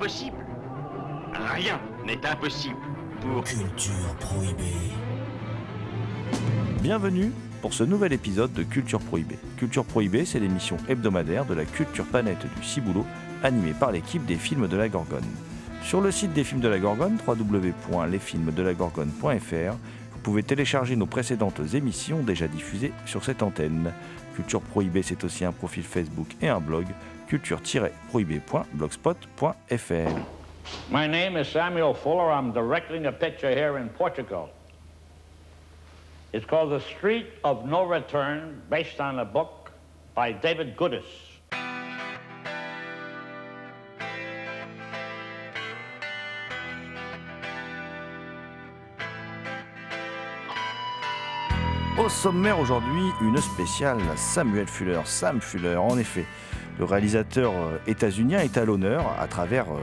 Rien n'est impossible. Culture prohibée. Bienvenue pour ce nouvel épisode de Culture Prohibée. Culture Prohibée, c'est l'émission hebdomadaire de la culture planète du Ciboulot, animée par l'équipe des films de la Gorgone. Sur le site des films de la Gorgone, www.lesfilmsdelagorgone.fr, vous pouvez télécharger nos précédentes émissions déjà diffusées sur cette antenne. Culture Prohibée, c'est aussi un profil Facebook et un blog, culture-prohibée.blogspot.fr. My name is Samuel Fuller. I'm directing a picture here in Portugal. It's called The Street of No Return, based on a book by David Goodis. Sommaire aujourd'hui, une spéciale Samuel Fuller, Sam Fuller. En effet, le réalisateur euh, états-unien est à l'honneur à travers euh,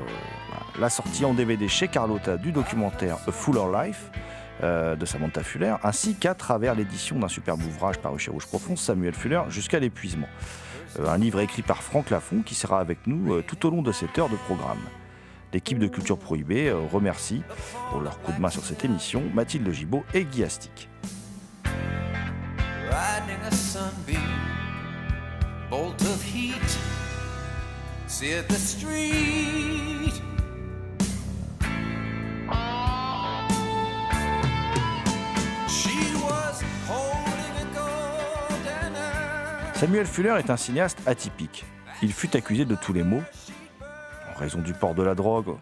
la sortie en DVD chez Carlotta du documentaire A Fuller Life euh, de Samantha Fuller, ainsi qu'à travers l'édition d'un superbe ouvrage paru chez Rouge Profond, Samuel Fuller, jusqu'à l'épuisement. Un livre écrit par Franck Lafont qui sera avec nous tout au long de cette heure de programme. L'équipe de Culture Prohibée remercie pour leur coup de main sur cette émission Mathilde Gibaud et Guy Astic. Samuel Fuller est un cinéaste atypique. Il fut accusé de tous les maux, en raison du port de la drogue,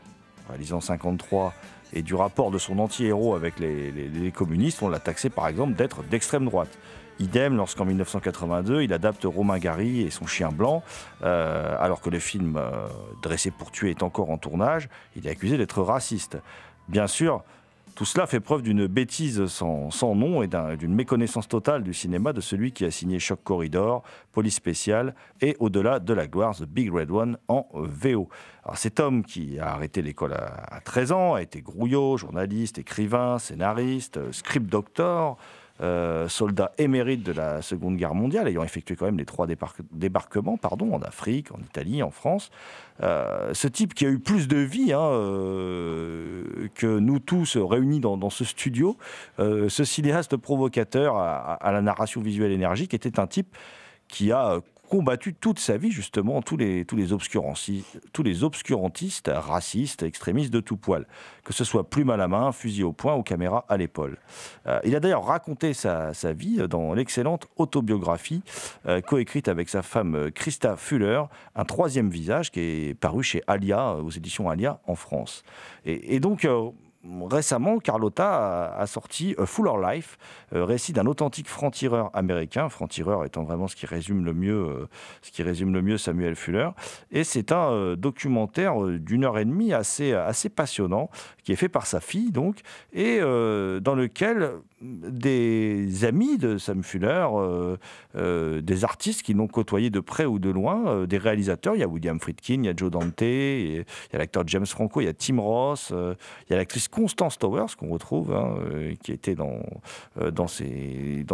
réalisé en 53, et du rapport de son anti-héros avec les communistes, on l'a taxé par exemple d'être d'extrême droite. Idem lorsqu'en 1982, il adapte Romain Gary et son chien blanc, euh, alors que le film euh, Dressé pour tuer est encore en tournage, il est accusé d'être raciste. Bien sûr, tout cela fait preuve d'une bêtise sans, nom et d'un- d'une méconnaissance totale du cinéma de celui qui a signé Choc Corridor, Police Spéciale et Au-delà de la gloire, The Big Red One en VO. Alors cet homme qui a arrêté l'école à, à 13 ans, a été grouillot, journaliste, écrivain, scénariste, euh, script doctor, euh, soldat émérite de la Seconde Guerre mondiale, ayant effectué quand même les trois débarque- débarquements pardon, en Afrique, en Italie, en France. Euh, ce type qui a eu plus de vie hein, euh, que nous tous réunis dans, ce studio, ce cinéaste provocateur à, la narration visuelle énergique était un type qui a combattu toute sa vie justement tous les, tous les, obscuranci- tous les obscurantistes, racistes, extrémistes de tout poil, que ce soit plume à la main, fusil au poing ou caméra à l'épaule. Euh, il a d'ailleurs raconté sa, sa vie dans l'excellente autobiographie euh, coécrite avec sa femme euh, Christa Fuller, Un troisième visage, qui est paru chez Alia, aux éditions Alia en France. Et, donc, récemment, Carlotta a, sorti A Fuller Life, euh, récit d'un authentique franc-tireur américain, franc-tireur étant vraiment ce qui résume le mieux, euh, Samuel Fuller. Et c'est un euh, documentaire euh, d'une heure et demie assez, passionnant, qui est fait par sa fille, donc, et euh, dans lequel des amis de Sam Fuller, euh, euh, des artistes qui l'ont côtoyé de près ou de loin, euh, des réalisateurs. Il y a William Friedkin, il y a Joe Dante, il y a l'acteur James Franco, il y a Tim Ross, euh, il y a l'actrice Constance Towers qu'on retrouve, hein, euh, qui était dans, euh, dans, ses,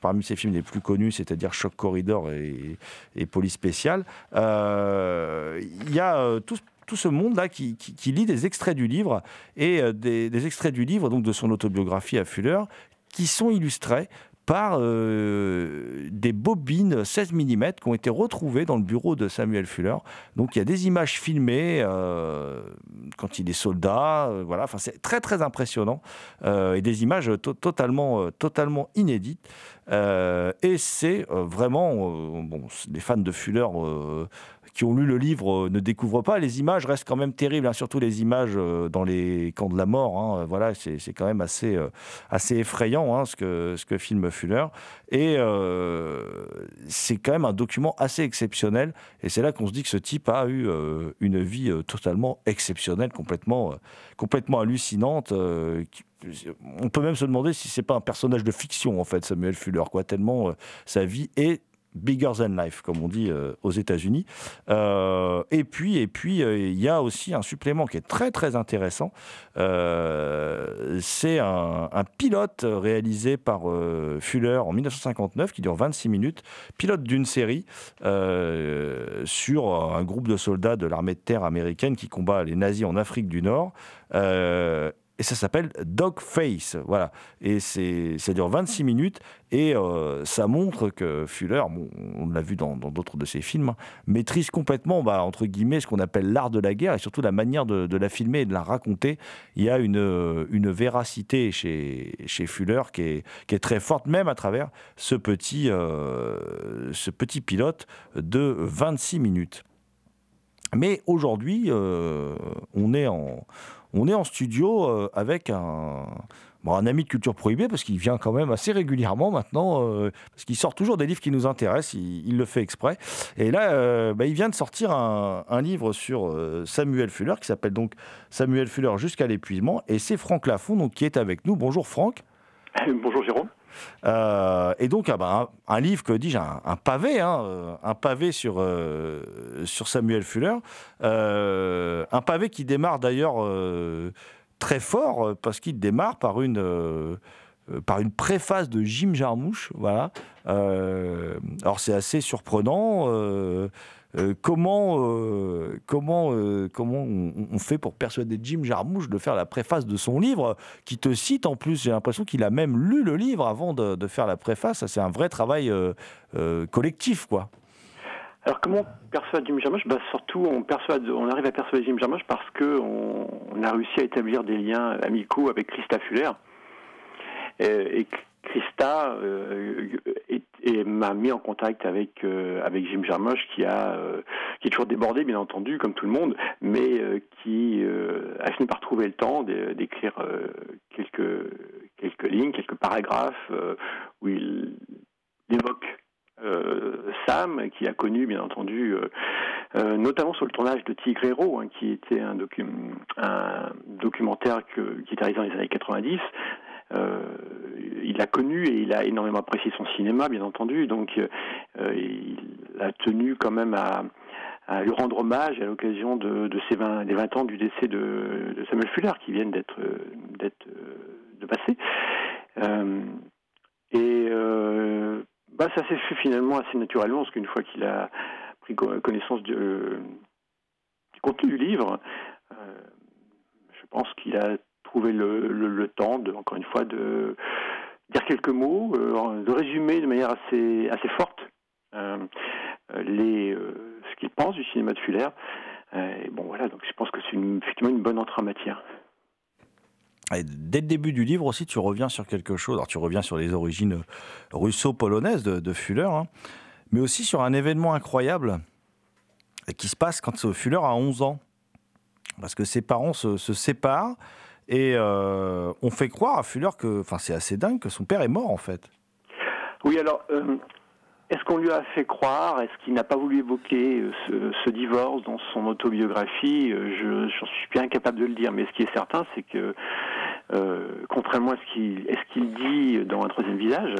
parmi ses films les plus connus, c'est-à-dire Shock Corridor et, Police Spéciale. Euh, il y a tout ce monde-là qui, lit des extraits du livre et des, des extraits du livre, donc de son autobiographie à Fuller, qui sont illustrés par euh, des bobines 16 mm qui ont été retrouvées dans le bureau de Samuel Fuller. Donc il y a des images filmées euh, quand il est soldat, euh, voilà, enfin c'est très très impressionnant et des images to- totalement totalement inédites. Et c'est vraiment, bon, les fans de Fuller qui ont lu le livre euh, ne découvrent pas. Les images restent quand même terribles, hein, surtout les images euh, dans les camps de la mort. hein. Voilà, c'est quand même assez, euh, assez effrayant hein, ce, que, ce que filme Fuller. Et euh, c'est quand même un document assez exceptionnel. Et c'est là qu'on se dit que ce type a eu euh, une vie euh, totalement exceptionnelle, complètement, euh, complètement hallucinante. euh, on peut même se demander si c'est pas un personnage de fiction en fait, Samuel Fuller, quoi. Tellement euh, sa vie est bigger than life, comme on dit euh, aux États-Unis. Euh, et puis, et puis, euh, il y a aussi un supplément qui est très très intéressant. C'est un, un pilote réalisé par Fuller en 1959 qui dure 26 minutes, pilote d'une série sur un groupe de soldats de l'armée de terre américaine qui combat les nazis en Afrique du Nord. Et ça s'appelle Dogface, voilà. Et ça dure 26 minutes et euh, ça montre que Fuller, bon, on l'a vu dans, d'autres de ses films, hein, maîtrise complètement, bah, entre guillemets, ce qu'on appelle l'art de la guerre et surtout la manière de, la filmer et de la raconter. Il y a une, une véracité chez, chez Fuller qui est, qui est très forte, même à travers ce petit, euh, ce petit pilote de 26 minutes. Mais aujourd'hui, euh, on est en on est en studio euh, avec un, ami de Culture Prohibée, parce qu'il vient quand même assez régulièrement maintenant, euh, parce qu'il sort toujours des livres qui nous intéressent, il, le fait exprès. Et là, euh, bah, il vient de sortir un, livre sur Samuel Fuller, qui s'appelle donc Samuel Fuller jusqu'à l'épuisement, et c'est Franck Lafont donc, qui est avec nous. Bonjour Franck. Bonjour Jérôme. Euh, et donc, ah bah, un, livre, que un, pavé, hein, euh, pavé sur, euh, sur Samuel Fuller. Un pavé qui démarre d'ailleurs très fort, parce qu'il démarre par une, préface de Jim Jarmusch. Voilà. Alors, c'est assez surprenant. Euh, comment, euh, comment, euh, comment on, fait pour persuader Jim Jarmusch de faire la préface de son livre, qui te cite en plus J'ai l'impression qu'il a même lu le livre avant de, faire la préface. C'est un vrai travail collectif, quoi. Alors comment on perçoit Jim Jarmusch bah, Surtout, on, persuade, on arrive à persuader Jim Jarmusch parce qu'on on a réussi à établir des liens amicaux avec Christa Fuller. Et, et Christa est- est- m'a mis en contact avec, euh, avec Jim Jarmusch qui, a, euh, qui est toujours débordé, bien entendu, comme tout le monde, mais euh, qui a fini par trouver le temps d'é- d'écrire quelques, quelques lignes, quelques paragraphes où il évoque Sam, qui a connu bien entendu, notamment sur le tournage de Tigre Héros, hein, qui était un, docu- un documentaire qui était réalisé dans les années 90. Euh, il l'a connu et il a énormément apprécié son cinéma, bien entendu, donc euh, il a tenu quand même à, lui rendre hommage à l'occasion de, ses 20, des 20 ans du décès de, Samuel Fuller, qui viennent d'être euh, d'être, euh, de passer. Euh, et euh, bah, ça s'est fait finalement assez naturellement, parce qu'une fois qu'il a pris co- connaissance du, contenu du livre, euh, je pense qu'il a trouvé le, le- le temps, de, encore une fois, de dire quelques mots, euh, de résumer de manière assez, assez forte euh, euh, les, ce qu'il pense du cinéma de Fuller. Bon, voilà, donc je pense que c'est une- effectivement une bonne entrée en matière. Dès le début du livre aussi, tu reviens sur quelque chose. Alors, tu reviens sur les origines russo-polonaises de, de Fuller, hein, mais aussi sur un événement incroyable qui se passe quand Fuller a 11 ans. Parce que ses parents se séparent et euh, on fait croire à Fuller que, enfin, c'est assez dingue, que son père est mort en fait. Oui, alors, euh, est-ce qu'on lui a fait croire? Est-ce qu'il n'a pas voulu évoquer euh, ce, ce divorce dans son autobiographie? Je j'en suis bien incapable de le dire, mais ce qui est certain, c'est que, contrairement à ce qu'il dit dans un troisième visage,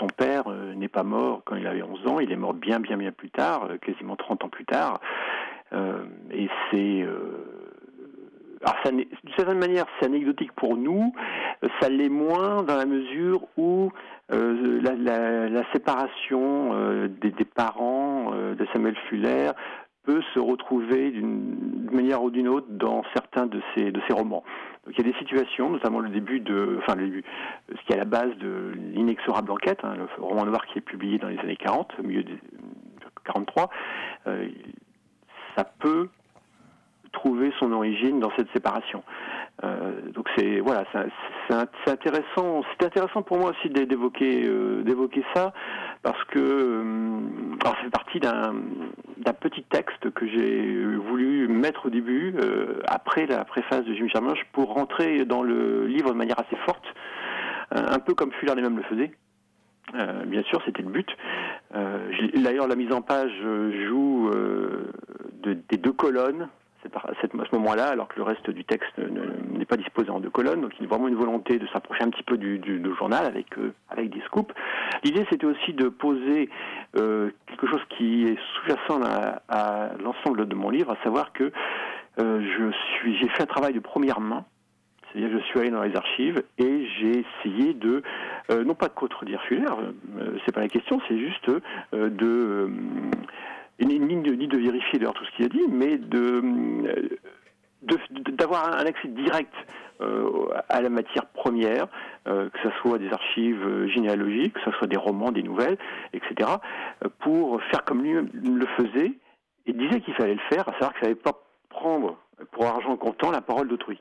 son père n'est pas mort quand il avait 11 ans, il est mort bien, bien, bien plus tard, quasiment 30 ans plus tard. Et c'est... alors, d'une certaine manière, c'est anecdotique pour nous, euh, ça l'est moins dans la mesure où euh, la, séparation euh, des, parents de Samuel Fuller peut se retrouver d'une manière ou d'une autre dans certains de ses, de ses romans. Il y a des situations, notamment le début de, enfin le début, ce qui est à la base de l'inexorable enquête, hein, le roman noir qui est publié dans les années 40, au milieu des 43, euh, ça peut trouver son origine dans cette séparation. Euh, donc c'est voilà, c'est intéressant. C'est intéressant pour moi aussi d'é- d'évoquer euh, d'évoquer ça parce que euh, ça fait partie d'un petit texte que j'ai voulu mettre au début euh, après la préface de Jimmy Jarmusch pour rentrer dans le livre de manière assez forte, un peu comme Fuller lui-même le faisait. Bien sûr, c'était le but. D'ailleurs, la mise en page joue de- des deux colonnes à ce moment-là, alors que le reste du texte ne- ne- n'est pas disposé en deux colonnes. Donc, il y a vraiment une volonté de s'approcher un petit peu du, journal avec, euh, avec des scoops. L'idée, c'était aussi de poser euh, quelque chose qui est sous-jacent à, l'ensemble de mon livre, à savoir que euh, j'ai fait un travail de première main. C'est-à-dire je suis allé dans les archives et j'ai essayé de, non pas de contredire Fuller, c'est pas la question, c'est juste de, ni, de, ni de vérifier d'ailleurs tout ce qu'il a dit, mais de, euh, d'avoir un accès direct euh, à la matière première, euh, que ce soit des archives généalogiques, que ce soit des romans, des nouvelles, etc., pour faire comme lui le faisait et disait qu'il fallait le faire, à savoir qu'il ne fallait pas prendre pour argent comptant la parole d'autrui.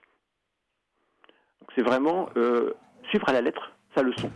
C'est vraiment suivre à la lettre sa leçon.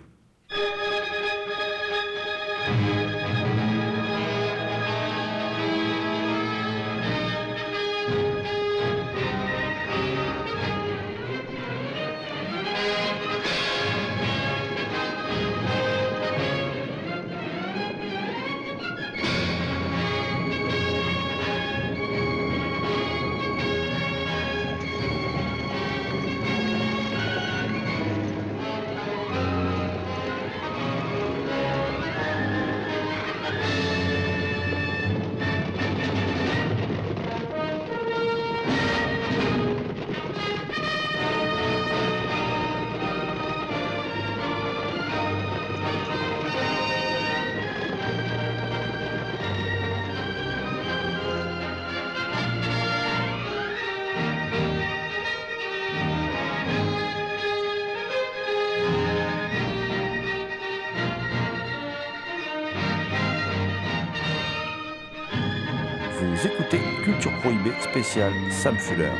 Sam Fuller.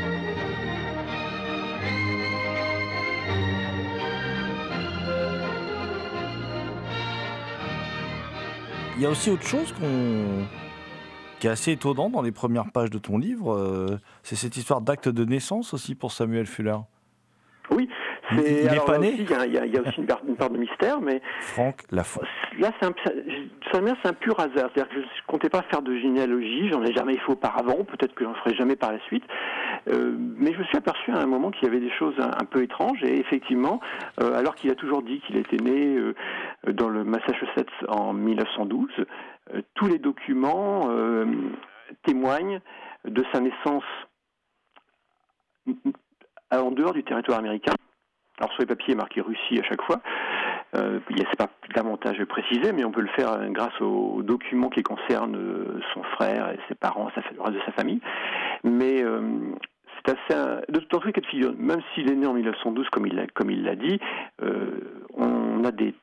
Il y a aussi autre chose qu'on qui est assez étonnant dans les premières pages de ton livre, euh, c'est cette histoire d'acte de naissance aussi pour Samuel Fuller. Oui, Il- c'est il est alors pas né il y a- aussi une part, une part de mystère, mais Franck Lafont. Là, c'est un, un pur hasard. C'est-à-dire que je ne comptais pas faire de généalogie, j'en ai jamais fait auparavant, peut-être que j'en ferai jamais par la suite. Euh, mais je me suis aperçu à un moment qu'il y avait des choses un, peu étranges, et effectivement, euh, alors qu'il a toujours dit qu'il était né euh, dans le Massachusetts en 1912, euh, tous les documents témoignent de sa naissance en dehors du territoire américain. Alors sur les papiers, il est marqué Russie à chaque fois. Euh, c'est pas davantage précisé, mais on peut le faire euh, grâce aux documents qui concernent euh, son frère et ses parents, le reste de sa famille. Mais c'est assez. De cas de figure, même s'il est né en 1912, comme il l'a comme il l'a dit, on a des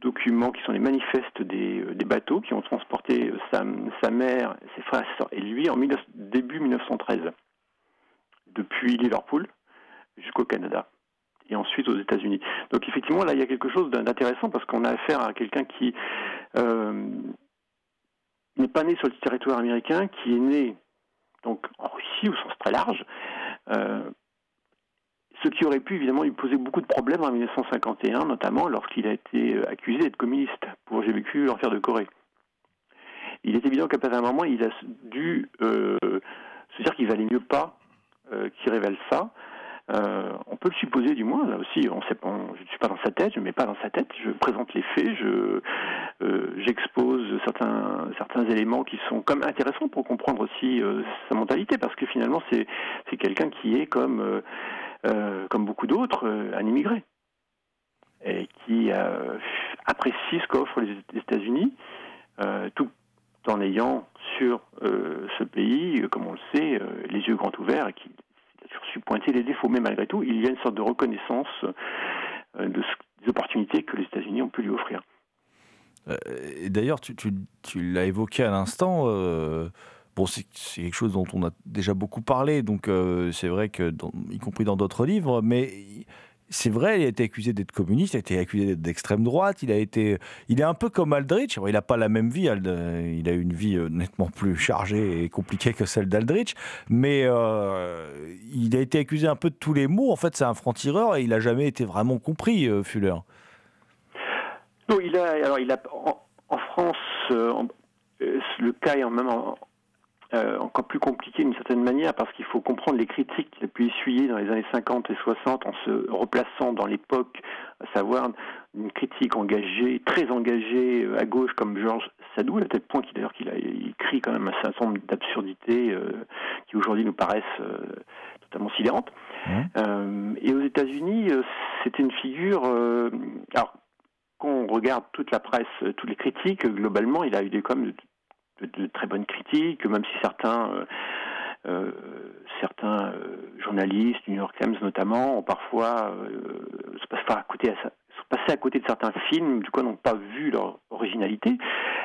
documents qui sont les manifestes des, des bateaux qui ont transporté sa, sa mère, ses frères et lui en 19 début 1913, depuis Liverpool jusqu'au Canada et ensuite aux États-Unis. Donc effectivement, là, il y a quelque chose d'intéressant parce qu'on a affaire à quelqu'un qui euh, n'est pas né sur le territoire américain, qui est né donc en Russie au sens très large, euh, ce qui aurait pu évidemment lui poser beaucoup de problèmes en 1951, notamment lorsqu'il a été euh, accusé d'être communiste pour J'ai vécu l'enfer de Corée. Il est évident qu'à un moment, il a dû se dire qu'il valait mieux pas qu'il révèle ça. Euh, on peut le supposer du moins, là aussi, je ne suis pas dans sa tête, je ne mets pas dans sa tête, je présente les faits, euh, j'expose certains éléments qui sont comme intéressants pour comprendre aussi euh, sa mentalité, parce que finalement c'est quelqu'un qui est comme comme beaucoup d'autres un immigré. Et qui apprécie ce qu'offrent les États-Unis, tout en ayant sur ce pays, comme on le sait, les yeux grands ouverts, et qui su pointer les défauts, mais malgré tout, il y a une sorte de reconnaissance euh, des opportunités que les États-Unis ont pu lui offrir. Euh, D'ailleurs, tu, tu- tu l'as évoqué à l'instant, euh, Bon, c'est quelque chose dont on a déjà beaucoup parlé, donc euh, c'est vrai que, y compris dans d'autres livres, mais c'est vrai, il a été accusé d'être communiste, il a été accusé d'être d'extrême droite, il a été, il est un peu comme Aldrich. Il n'a pas la même vie, Ald- il a une vie euh, nettement plus chargée et compliquée que celle d'Aldrich, mais euh, il a été accusé un peu de tous les maux. En fait, c'est un franc-tireur et il n'a jamais été vraiment compris, euh, Fuller. Non, il a, alors il a, en, France, euh, euh, le cas est en même en- euh, encore plus compliqué d'une certaine manière parce qu'il faut comprendre les critiques qu'il a pu essuyer dans les années 50 et 60 en se replaçant dans l'époque, à savoir une critique engagée, très engagée euh, à gauche comme Georges Sadaou, à tel point qu'il d'ailleurs qu'il a écrit quand même un certain nombre d'absurdités euh, qui aujourd'hui nous paraissent euh, totalement sidérantes. Euh, et aux États-Unis, c'était une figure. alors, quand on regarde toute la presse, toutes les critiques, globalement, il a eu des, quand même de, très bonnes critiques, même si certains, euh, euh, certains euh, journalistes, New York Times notamment, ont parfois se à côté, passés à côté de certains films, du coup n'ont pas vu leur originalité.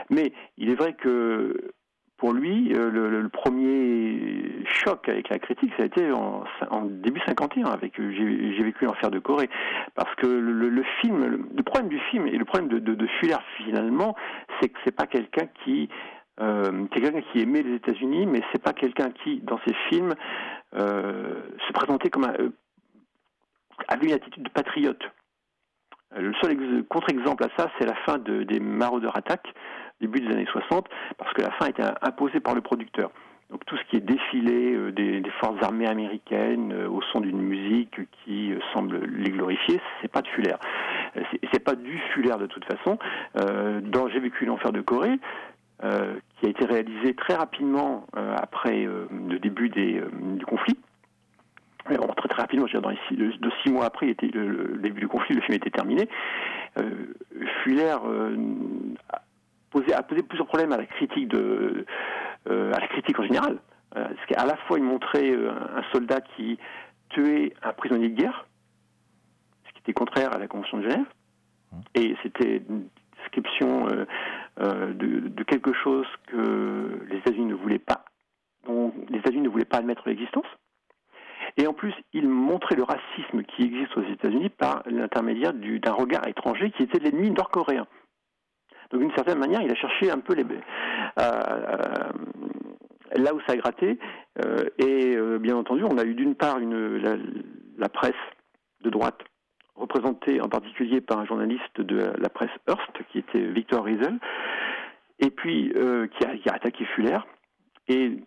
Mais il est vrai que pour lui, le, premier choc avec la critique, ça a été en, début 51, avec J'ai vécu l'enfer de Corée. Parce que le, film, le problème du film et le problème de, de, de Fuller finalement, c'est que c'est pas quelqu'un qui euh, quelqu'un qui aimait les États-Unis, mais c'est pas quelqu'un qui, dans ses films, euh, se présentait comme un, euh, avait une attitude de patriote. Euh, Le seul ex- contre-exemple à ça, c'est la fin de- des Marauders Attack, début des années 60, parce que la fin était imposée par le producteur. Donc tout ce qui est défilé des, forces armées américaines au son d'une musique qui semble les glorifier, c'est pas de Fuller. C'est- pas du Fuller de toute façon. Dans J'ai vécu l'enfer de Corée, euh, qui a été réalisé très rapidement euh, après euh, le début des, du conflit. Bon, très très rapidement, je veux dire, dans les six, de, de six mois après était le, le début du conflit, le film était terminé. Fuller a, posé, a posé plusieurs problèmes à la critique de, à la critique en général. Parce qu'à la fois il montrait un soldat qui tuait un prisonnier de guerre, ce qui était contraire à la Convention de Genève, et c'était une description euh, de, quelque chose que les États-Unis ne voulaient pas, dont les États-Unis ne voulaient pas admettre l'existence. Et en plus, il montrait le racisme qui existe aux États-Unis par l'intermédiaire du- d'un regard étranger qui était l'ennemi nord-coréen. Donc d'une certaine manière, il a cherché un peu les, euh, euh, là où ça a gratté. et bien entendu, on a eu d'une part la presse de droite, représentée en particulier par un journaliste de la presse Hearst, qui était Victor Riesel, et puis euh, qui, a, attaqué Fuller, et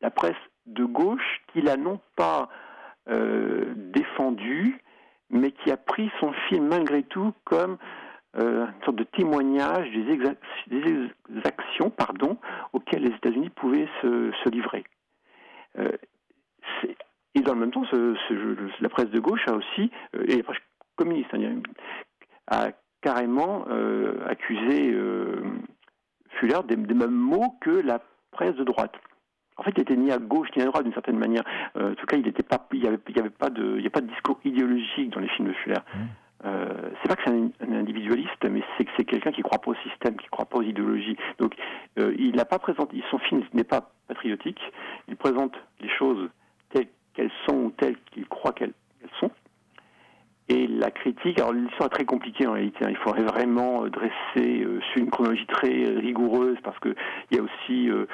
la presse de gauche qui l'a non pas euh, défendu, mais qui a pris son film malgré tout comme euh, une sorte de témoignage des, actions pardon, auxquelles les États-Unis pouvaient se, livrer. Et dans le même temps, la presse de gauche a aussi, communiste, hein, a carrément euh, accusé euh, Fuller des, des mêmes mots que la presse de droite. En fait, il était ni à gauche ni à droite d'une certaine manière. Euh, en tout cas, il était pas, il y avait, pas de, il y a pas de discours idéologique dans les films de Fuller. Euh, c'est pas que c'est un, un individualiste, mais c'est que c'est quelqu'un qui croit pas au système, qui croit pas aux idéologies. Donc, euh, il n'a pas présenté, son film n'est pas patriotique. Il présente les choses telles qu'elles sont ou telles qu'il croit qu'elles sont. Et la critique, alors l'histoire est très compliquée en réalité. hein. Il faudrait vraiment euh, dresser euh, une chronologie très euh, rigoureuse parce que il y a aussi, euh,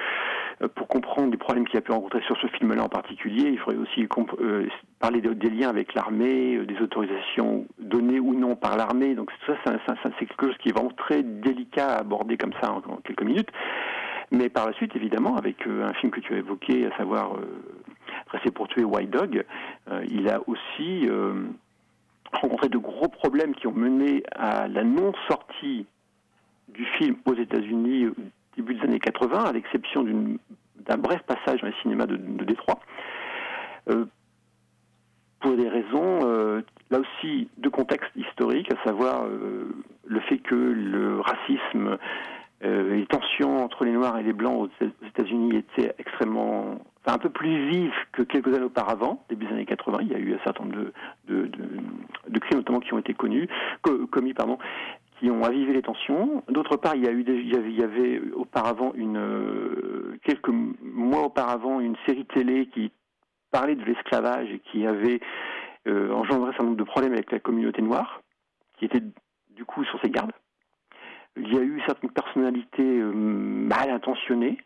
euh, pour comprendre les problèmes qu'il a pu rencontrer sur ce film-là en particulier, il faudrait aussi euh, parler de- des liens avec l'armée, des autorisations données ou non par l'armée. Donc ça, c'est quelque chose qui est vraiment très délicat à aborder comme ça en, quelques minutes. Mais par la suite, évidemment, avec un film que tu as évoqué, à savoir Dressé pour tuer White Dog, il a aussi rencontré de gros problèmes qui ont mené à la non-sortie du film aux États-Unis au début des années 80, à l'exception d'un bref passage dans les cinémas de, Détroit. Euh, pour des raisons, euh, là aussi, de contexte historique, à savoir euh, le fait que le racisme euh, les tensions entre les Noirs et les Blancs aux États-Unis étaient extrêmement, enfin un peu plus vives que quelques années auparavant, début des années 80. Il y a eu un certain nombre de, de, crimes, notamment qui ont été connus, co- commis, pardon, qui ont avivé les tensions. D'autre part, il y, a eu des- il, y avait, il y avait auparavant une euh, quelques mois auparavant une série télé qui parlait de l'esclavage et qui avait euh, engendré un certain nombre de problèmes avec la communauté noire, qui était du coup sur ses gardes. Il y a eu certaines personnalités euh, mal intentionnées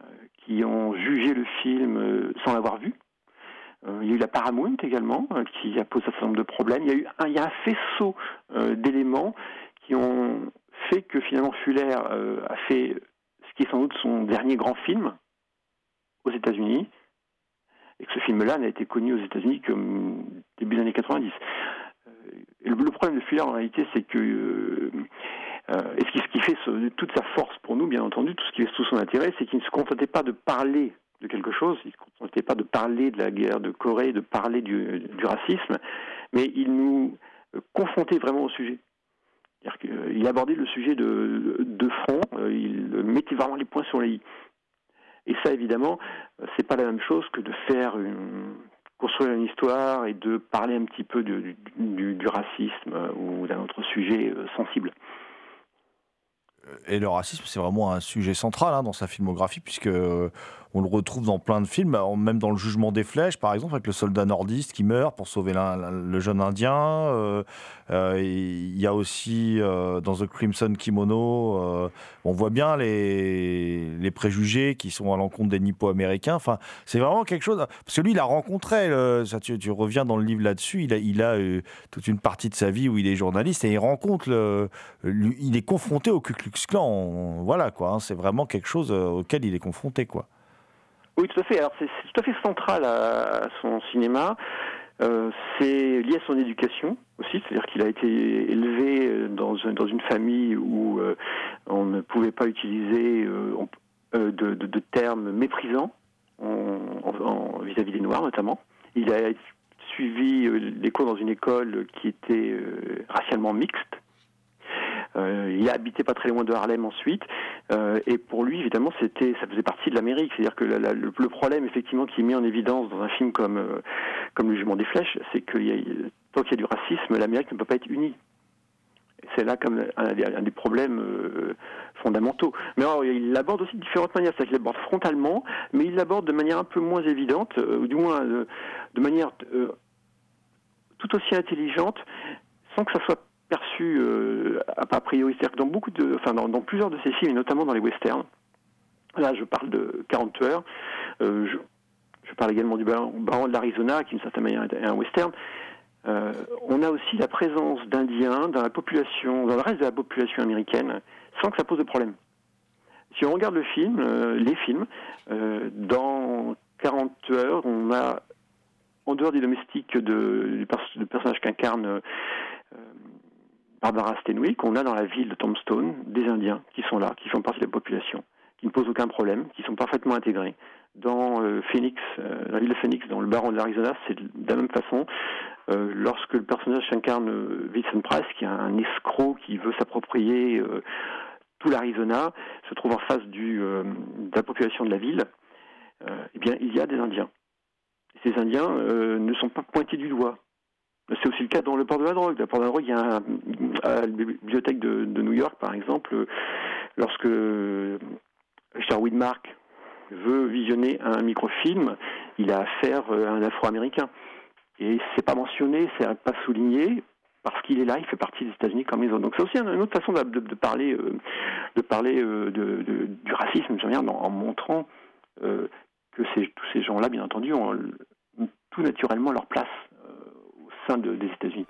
euh, qui ont jugé le film euh, sans l'avoir vu. Il y a eu la Paramount également, qui a posé un certain nombre de problèmes. Il y a eu un, faisceau d'éléments qui ont fait que finalement Fuller a fait ce qui est sans doute son dernier grand film aux États-Unis, et que ce film-là n'a été connu aux États-Unis que hum, début des années 90. Le, problème de Fuller en réalité, c'est que euh, euh, et ce qui, fait toute sa force pour nous, bien entendu, tout ce qui est tout son intérêt, c'est qu'il ne se contentait pas de parler de quelque chose, il ne se contentait pas de parler de la guerre de Corée, de parler du, du racisme, mais il nous euh, confrontait vraiment au sujet. Qu'il abordait le sujet de, de front, il mettait vraiment les points sur les i. Et ça, évidemment, c'est pas la même chose que de faire une, construire une histoire et de parler un petit peu du, racisme euh, ou d'un autre sujet euh, sensible. Et le racisme, c'est vraiment un sujet central hein, dans sa filmographie, puisque euh, on le retrouve dans plein de films, même dans Le Jugement des Flèches, par exemple, avec le soldat nordiste qui meurt pour sauver le jeune Indien. Euh, euh, Il y a aussi euh, dans The Crimson Kimono, on voit bien les, préjugés qui sont à l'encontre des nippo-américains. Enfin, c'est vraiment quelque chose. Parce que lui, il a rencontré, ça, tu, reviens dans le livre là-dessus, il a, il toute une partie de sa vie où il est journaliste et il rencontre il est confronté au Ku Klux Klan. Voilà, quoi. hein. c'est vraiment quelque chose auquel il est confronté, quoi. Oui, tout à fait. Alors, c'est tout à fait central à, son cinéma. Euh, c'est lié à son éducation aussi, c'est-à-dire qu'il a été élevé euh, dans, un- dans une famille où euh, on ne pouvait pas utiliser de, termes méprisants vis-à-vis des Noirs notamment. Il a suivi les cours dans une école qui était racialement mixte. Euh, il a habité pas très loin de Harlem ensuite, euh, et pour lui, évidemment, c'était, ça faisait partie de l'Amérique. C'est-à-dire que le, problème, effectivement, qui est mis en évidence dans un film comme euh, comme Le Jugement des Flèches, c'est que tant qu'il y a du racisme, l'Amérique ne peut pas être unie. C'est là comme un, des- un des problèmes fondamentaux. Mais alors, il l'aborde aussi de différentes manières. C'est-à-dire qu'il l'aborde frontalement, mais il l'aborde de manière un peu moins évidente, ou du moins de manière tout aussi intelligente, sans que ça soit perçu euh, a priori. C'est-à-dire que dans beaucoup de, enfin dans, plusieurs de ces films, et notamment dans les westerns, là je parle de 40 heures, euh, je, parle également du Baron, de l'Arizona, qui d'une certaine manière est un western. Euh, on a aussi la présence d'Indiens dans la population, dans le reste de la population américaine, sans que ça pose de problème. Si on regarde le film, euh, les films, dans 40 heures, on a, en dehors des domestiques de, du, pers- du personnage qu'incarne Barbara Stenwick, on a dans la ville de Tombstone des Indiens qui sont là, qui font partie de la population, qui ne posent aucun problème, qui sont parfaitement intégrés. Dans euh, Phoenix, euh, la ville de Phoenix, dans le baron de l'Arizona, c'est de la même façon. Euh, lorsque le personnage incarne Vincent Price, qui est un escroc qui veut s'approprier tout l'Arizona, se trouve en face de la population de la ville, eh bien, il y a des Indiens. Ces Indiens ne sont pas pointés du doigt. C'est aussi le cas dans le port de la drogue. Le port de la drogue, il y a à la bibliothèque de, New York, par exemple, euh, lorsque Richard Widmark veut visionner un microfilm, il a affaire à un Afro-Américain. Et c'est pas mentionné, c'est pas souligné, parce qu'il est là, il fait partie des États-Unis comme les autres. Donc c'est aussi une autre façon de, parler, euh, de parler euh, du racisme, en, montrant euh, que tous ces gens-là, bien entendu, ont tout naturellement leur place sein de- des États-Unis.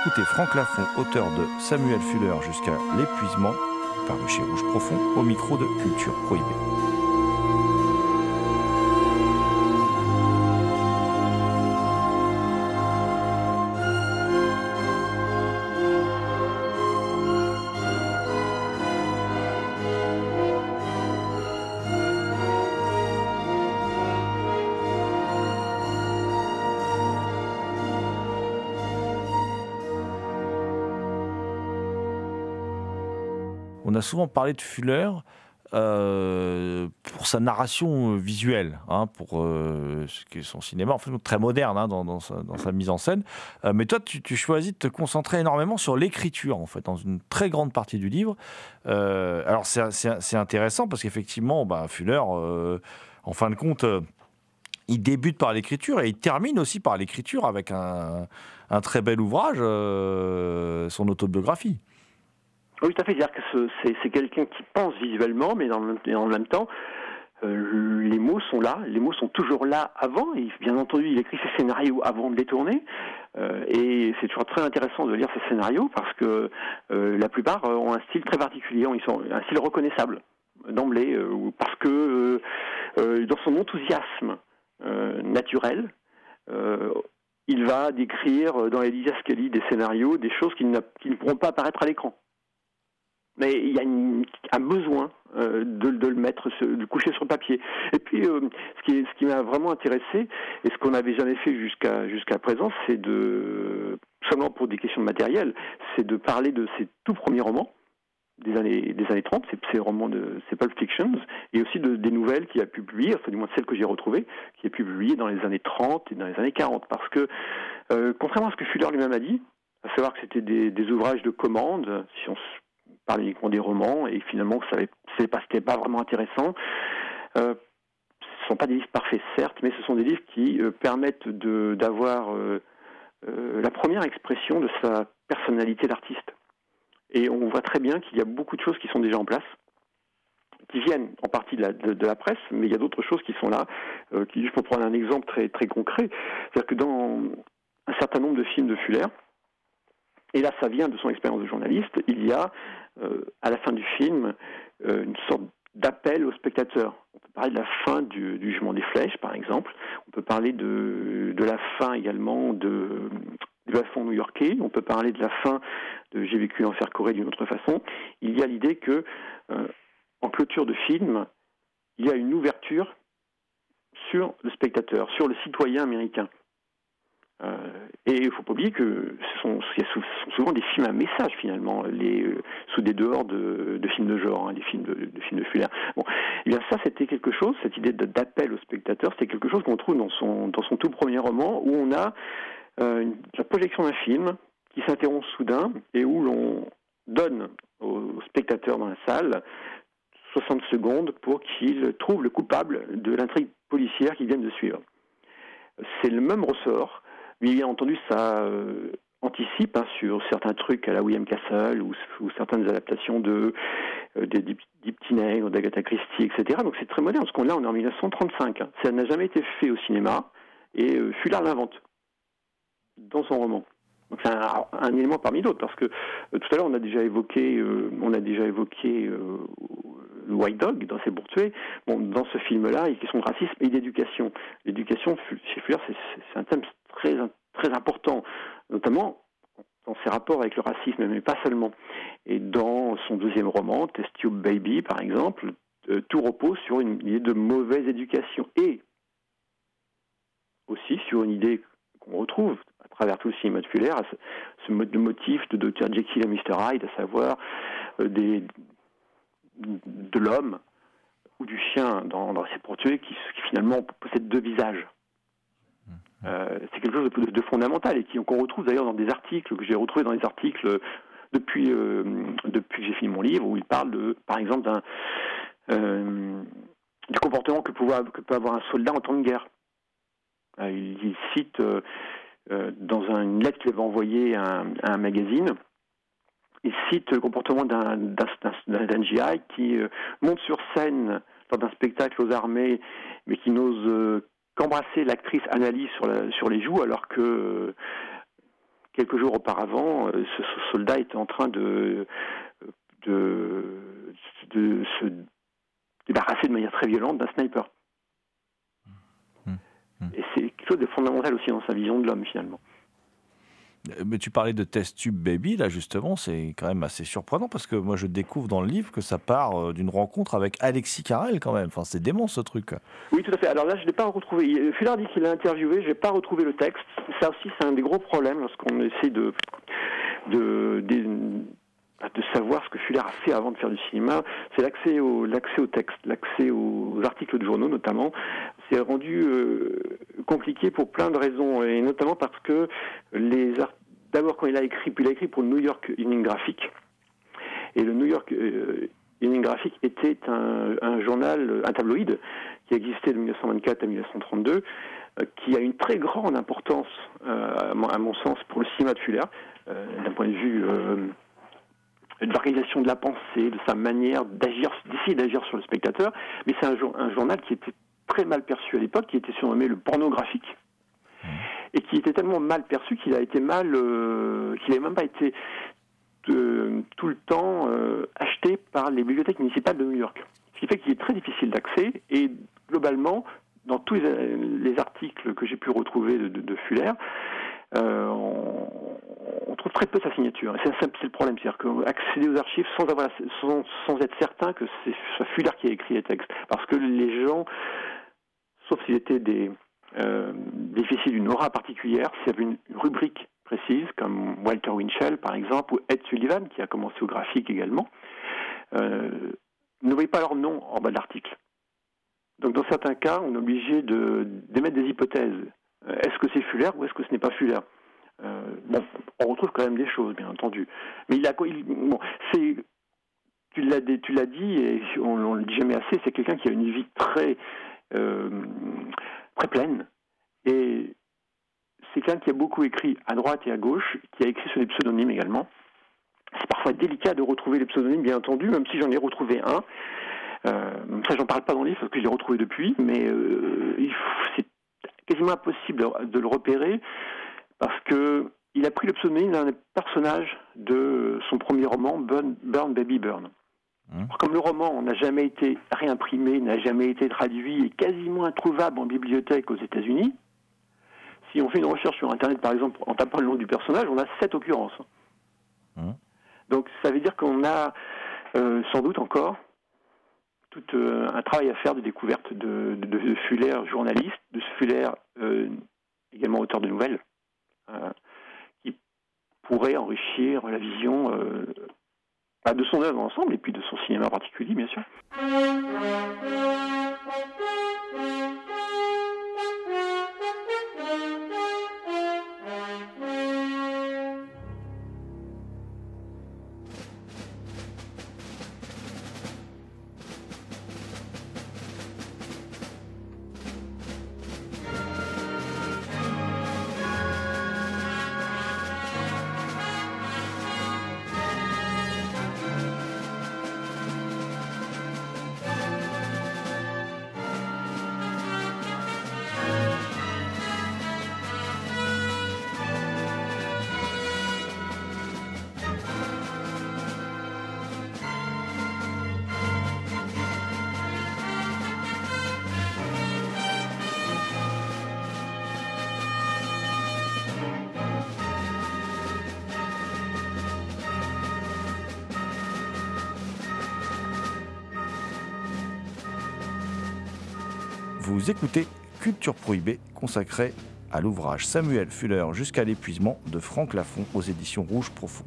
Écoutez Franck Lafont, auteur de Samuel Fuller jusqu'à l'épuisement, paru chez Rouge Profond, au micro de Culture Prohibée. On a souvent parlé de Fuller euh, pour sa narration visuelle, hein, pour euh, ce son cinéma, en fait, très moderne hein, dans, sa, mise en scène. Euh, mais toi, tu, choisis de te concentrer énormément sur l'écriture, en fait, dans une très grande partie du livre. Euh, alors, c'est intéressant parce qu'effectivement, bah, Fuller, euh, en fin de compte, il débute par l'écriture et il termine aussi par l'écriture avec un, très bel ouvrage, son autobiographie. Oui, tout à fait. C'est-à-dire que c'est quelqu'un qui pense visuellement, mais en même, même temps, euh, les mots sont là, les mots sont toujours là avant, et bien entendu, il écrit ses scénarios avant de les tourner, euh, et c'est toujours très intéressant de lire ces scénarios parce que euh, la plupart ont un style très particulier, ils sont un style reconnaissable d'emblée, parce que dans son enthousiasme naturel, il va décrire dans les didascalies des scénarios des choses qui ne pourront pas apparaître à l'écran mais il y a une, un besoin euh, de, de, le mettre, de coucher sur le papier. Et puis, euh, ce qui, ce qui m'a vraiment intéressé, et ce qu'on n'avait jamais fait jusqu'à jusqu'à présent, c'est de, seulement pour des questions de matériel, c'est de parler de ses tout premiers romans des années des années 30, c'est ces romans de ces Pulp Fictions, et aussi de, des nouvelles qu'il a pu publier, enfin du moins celles que j'ai retrouvées, qui a pu dans les années 30 et dans les années 40, parce que euh, contrairement à ce que Fuller lui-même a dit, à savoir que c'était des, des ouvrages de commande, si on parler uniquement des romans et finalement c'est pas c'était pas vraiment intéressant. Euh, ce sont pas des livres parfaits certes, mais ce sont des livres qui euh, permettent d'avoir euh, la première expression de sa personnalité d'artiste. Et on voit très bien qu'il y a beaucoup de choses qui sont déjà en place, qui viennent en partie de la, presse, mais il y a d'autres choses qui sont là. Qui, juste pour prendre un exemple très très concret, c'est-à-dire que dans un certain nombre de films de Fuller, et là ça vient de son expérience de journaliste, il y a à la fin du film euh, une sorte d'appel au spectateur. On peut parler de la fin du, du jugement des flèches, par exemple. On peut parler de, de la fin également de, du plafond new-yorkais. On peut parler de la fin de J'ai vécu en faire Corée d'une autre façon. Il y a l'idée que, euh, en clôture de film, il y a une ouverture sur le spectateur, sur le citoyen américain. Euh, et il ne faut pas oublier que ce sont, souvent des films à message finalement, euh, sous des dehors de, films de genre, hein, des films de, de films de Fuller. Bon, et eh bien ça c'était quelque chose, cette idée d'appel au spectateur, c'était quelque chose qu'on trouve dans son, dans son tout premier roman où on a euh, la projection d'un film qui s'interrompt soudain et où l'on donne au spectateur dans la salle 60 secondes pour qu'il trouve le coupable de l'intrigue policière qu'il vient de suivre. C'est le même ressort mais bien entendu, ça euh, anticipe hein, sur certains trucs à la William Castle ou, certaines adaptations de euh, d'Agatha Christie, etc. Donc c'est très moderne, parce qu'on là on est en 1935. Hein. Ça n'a jamais été fait au cinéma et euh, l'invente dans son roman. C'est un, un, élément parmi d'autres, parce que euh, tout à l'heure on a déjà évoqué, euh, on a déjà évoqué White Dog dans ses bourtués. Bon, dans ce film-là, il y a question de racisme et d'éducation. L'éducation chez Fuller, c'est un thème très très important, notamment dans ses rapports avec le racisme, mais pas seulement. Et dans son deuxième roman, Test Tube Baby, par exemple, euh, tout repose sur une idée de mauvaise éducation et aussi sur une idée qu'on retrouve à travers tout le cinéma de Fuller, ce, motif de Dr. Jekyll et Mr. Hyde, à savoir euh, des, de l'homme ou du chien dans, dans ses portuaires qui, qui, finalement possèdent deux visages. Euh, c'est quelque chose de, de, fondamental et qu'on retrouve d'ailleurs dans des articles que j'ai retrouvés dans des articles depuis euh, depuis que j'ai fini mon livre où il parle de par exemple d'un euh, du comportement que, pouvoir, que peut avoir un soldat en temps de guerre. Il, il, cite dans un, une lettre qu'il avait envoyée à, à, un magazine, il cite le comportement d'un GI qui monte sur scène lors d'un spectacle aux armées, mais qui n'ose qu'embrasser l'actrice Annalise sur, la, sur les joues alors que quelques jours auparavant, euh, ce, ce soldat était en train de, de, de se débarrasser de manière très violente d'un sniper. Mmh. Mmh. Et c'est quelque chose de fondamental aussi dans sa vision de l'homme finalement. Euh, Mais tu parlais de Test Tube Baby, là justement, c'est quand même assez surprenant parce que moi je découvre dans le livre que ça part euh, d'une rencontre avec Alexis Carrel quand même. Enfin, c'est dément ce truc. Oui, tout à fait. Alors là, je ne l'ai pas retrouvé. Fuller dit qu'il l'a interviewé, je n'ai pas retrouvé le texte. Ça aussi, c'est un des gros problèmes lorsqu'on essaie de, de savoir ce que Fuller a fait avant de faire du cinéma. C'est l'accès au, l'accès au texte, l'accès aux articles de journaux notamment. C'est rendu euh, compliqué pour plein de raisons, et notamment parce que les d'abord quand il a écrit, puis il a écrit pour le New York Evening Graphic, et le New York euh, Evening Graphic était un, journal, un tabloïd qui existait de 1924 à 1932, euh, qui a une très grande importance, à, mon, sens, pour le cinéma de Fuller, d'un point de vue euh, de l'organisation de la pensée, de sa manière d'agir, d'essayer d'agir sur le spectateur. Mais c'est un, un journal qui était très mal perçu à l'époque, qui était surnommé le pornographique, et qui était tellement mal perçu qu'il a été mal, euh, qu'il n'a même pas été euh, tout le temps euh, acheté par les bibliothèques municipales de New York. Ce qui fait qu'il est très difficile d'accès et globalement, dans tous les, les articles que j'ai pu retrouver de, de, de Fuller, euh, on, on trouve très peu sa signature. Et c'est le problème, c'est-à-dire qu'accéder aux archives sans, avoir, sans, sans être certain que c'est Fuller qui a écrit les textes. Parce que les gens, sauf s'ils étaient des euh, d'une aura particulière, s'il y avait une rubrique précise, comme Walter Winchell par exemple, ou Ed Sullivan, qui a commencé au graphique également, euh, ne voyez pas leur nom en bas de l'article. Donc dans certains cas, on est obligé d'émettre des hypothèses. Euh, Est-ce que c'est Fuller ou est-ce que ce n'est pas Fuller Euh, Bon, on retrouve quand même des choses, bien entendu. Mais il a, bon, c'est, tu l'as, dit- tu l'as dit et on, on le dit jamais assez, c'est quelqu'un qui a une vie très, très pleine et c'est quelqu'un qui a beaucoup écrit à droite et à gauche, qui a écrit sur des pseudonymes également. C'est parfois délicat de retrouver les pseudonymes, bien entendu, même si j'en ai retrouvé un. Euh, ça, j'en parle pas dans le livre parce que je l'ai retrouvé depuis, mais euh, c'est quasiment impossible de le repérer parce que il a pris le pseudonyme d'un personnage de son premier roman, Burn, Burn Baby Burn. Alors, Comme le roman n'a jamais été réimprimé, n'a jamais été traduit et quasiment introuvable en bibliothèque aux États-Unis, si on fait une recherche sur Internet, par exemple, en tapant le nom du personnage, on a sept occurrences. Mmh. Donc ça veut dire qu'on a euh, sans doute encore tout euh, un travail à faire de découverte de, de, de Fuller, journaliste, de Fuller, euh, également auteur de nouvelles, qui pourrait enrichir la vision bah, de son œuvre ensemble et puis de son cinéma en particulier, bien sûr. Écoutez Culture Prohibée, consacrée à l'ouvrage Samuel Fuller jusqu'à l'épuisement de Franck Lafont aux éditions Rouge Profond.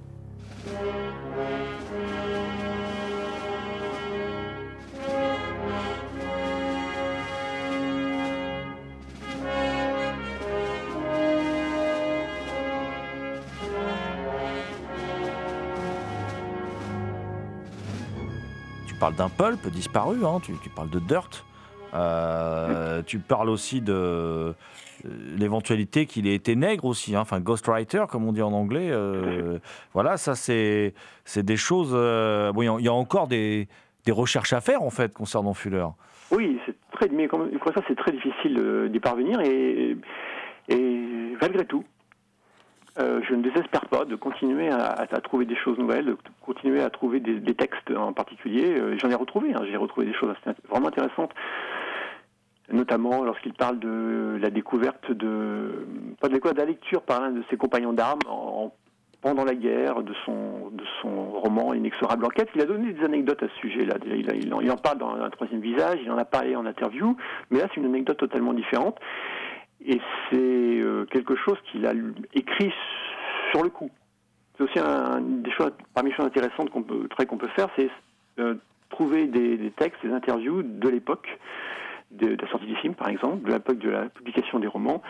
Tu parles d'un pulp disparu, hein, tu parles de Dirt. Euh, tu parles aussi de euh, l'éventualité qu'il ait été nègre aussi, hein, enfin ghostwriter comme on dit en anglais. euh, voilà, ça c'est c'est des choses. euh, il y a- encore des, des recherches à faire en fait concernant Fuller. Oui, c'est très, mais comme, comme ça, c'est très difficile d'y parvenir et, et malgré tout, euh, je ne désespère pas de continuer à, trouver des choses nouvelles, de continuer à trouver des, textes en particulier. Euh, J'en ai retrouvé, hein, j'ai retrouvé des choses vraiment intéressantes, notamment lorsqu'il parle de la découverte de, pas de l'école, de la lecture par l'un de ses compagnons d'armes en- pendant la guerre de son, de son roman Inexorable Enquête. Il a donné des anecdotes à ce sujet-là. Il, il en parle dans un troisième visage, il en a parlé en interview, mais là c'est une anecdote totalement différente. Et c'est euh, quelque chose qu'il a écrit sur le coup. C'est aussi un, des choses, parmi les choses intéressantes qu'on peut, qu'on peut faire, c'est euh, trouver des, textes, des interviews de l'époque, de, la sortie du film par exemple, de l'époque de la publication des romans,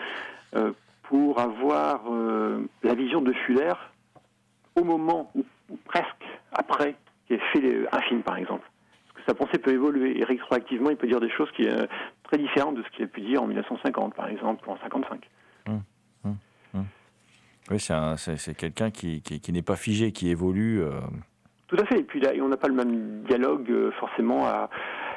euh, pour avoir la vision de Fuller au moment ou, presque après qu'il ait fait un film par exemple. Parce que sa pensée peut évoluer et rétroactivement il peut dire des choses qui très différentes de ce qu'il a pu dire en 1950 par exemple ou en 55. Oui, c'est un- c'est c'est quelqu'un qui, qui, qui n'est pas figé, qui évolue. euh, Tout à fait. Et puis là, on n'a pas le même dialogue euh, forcément, à,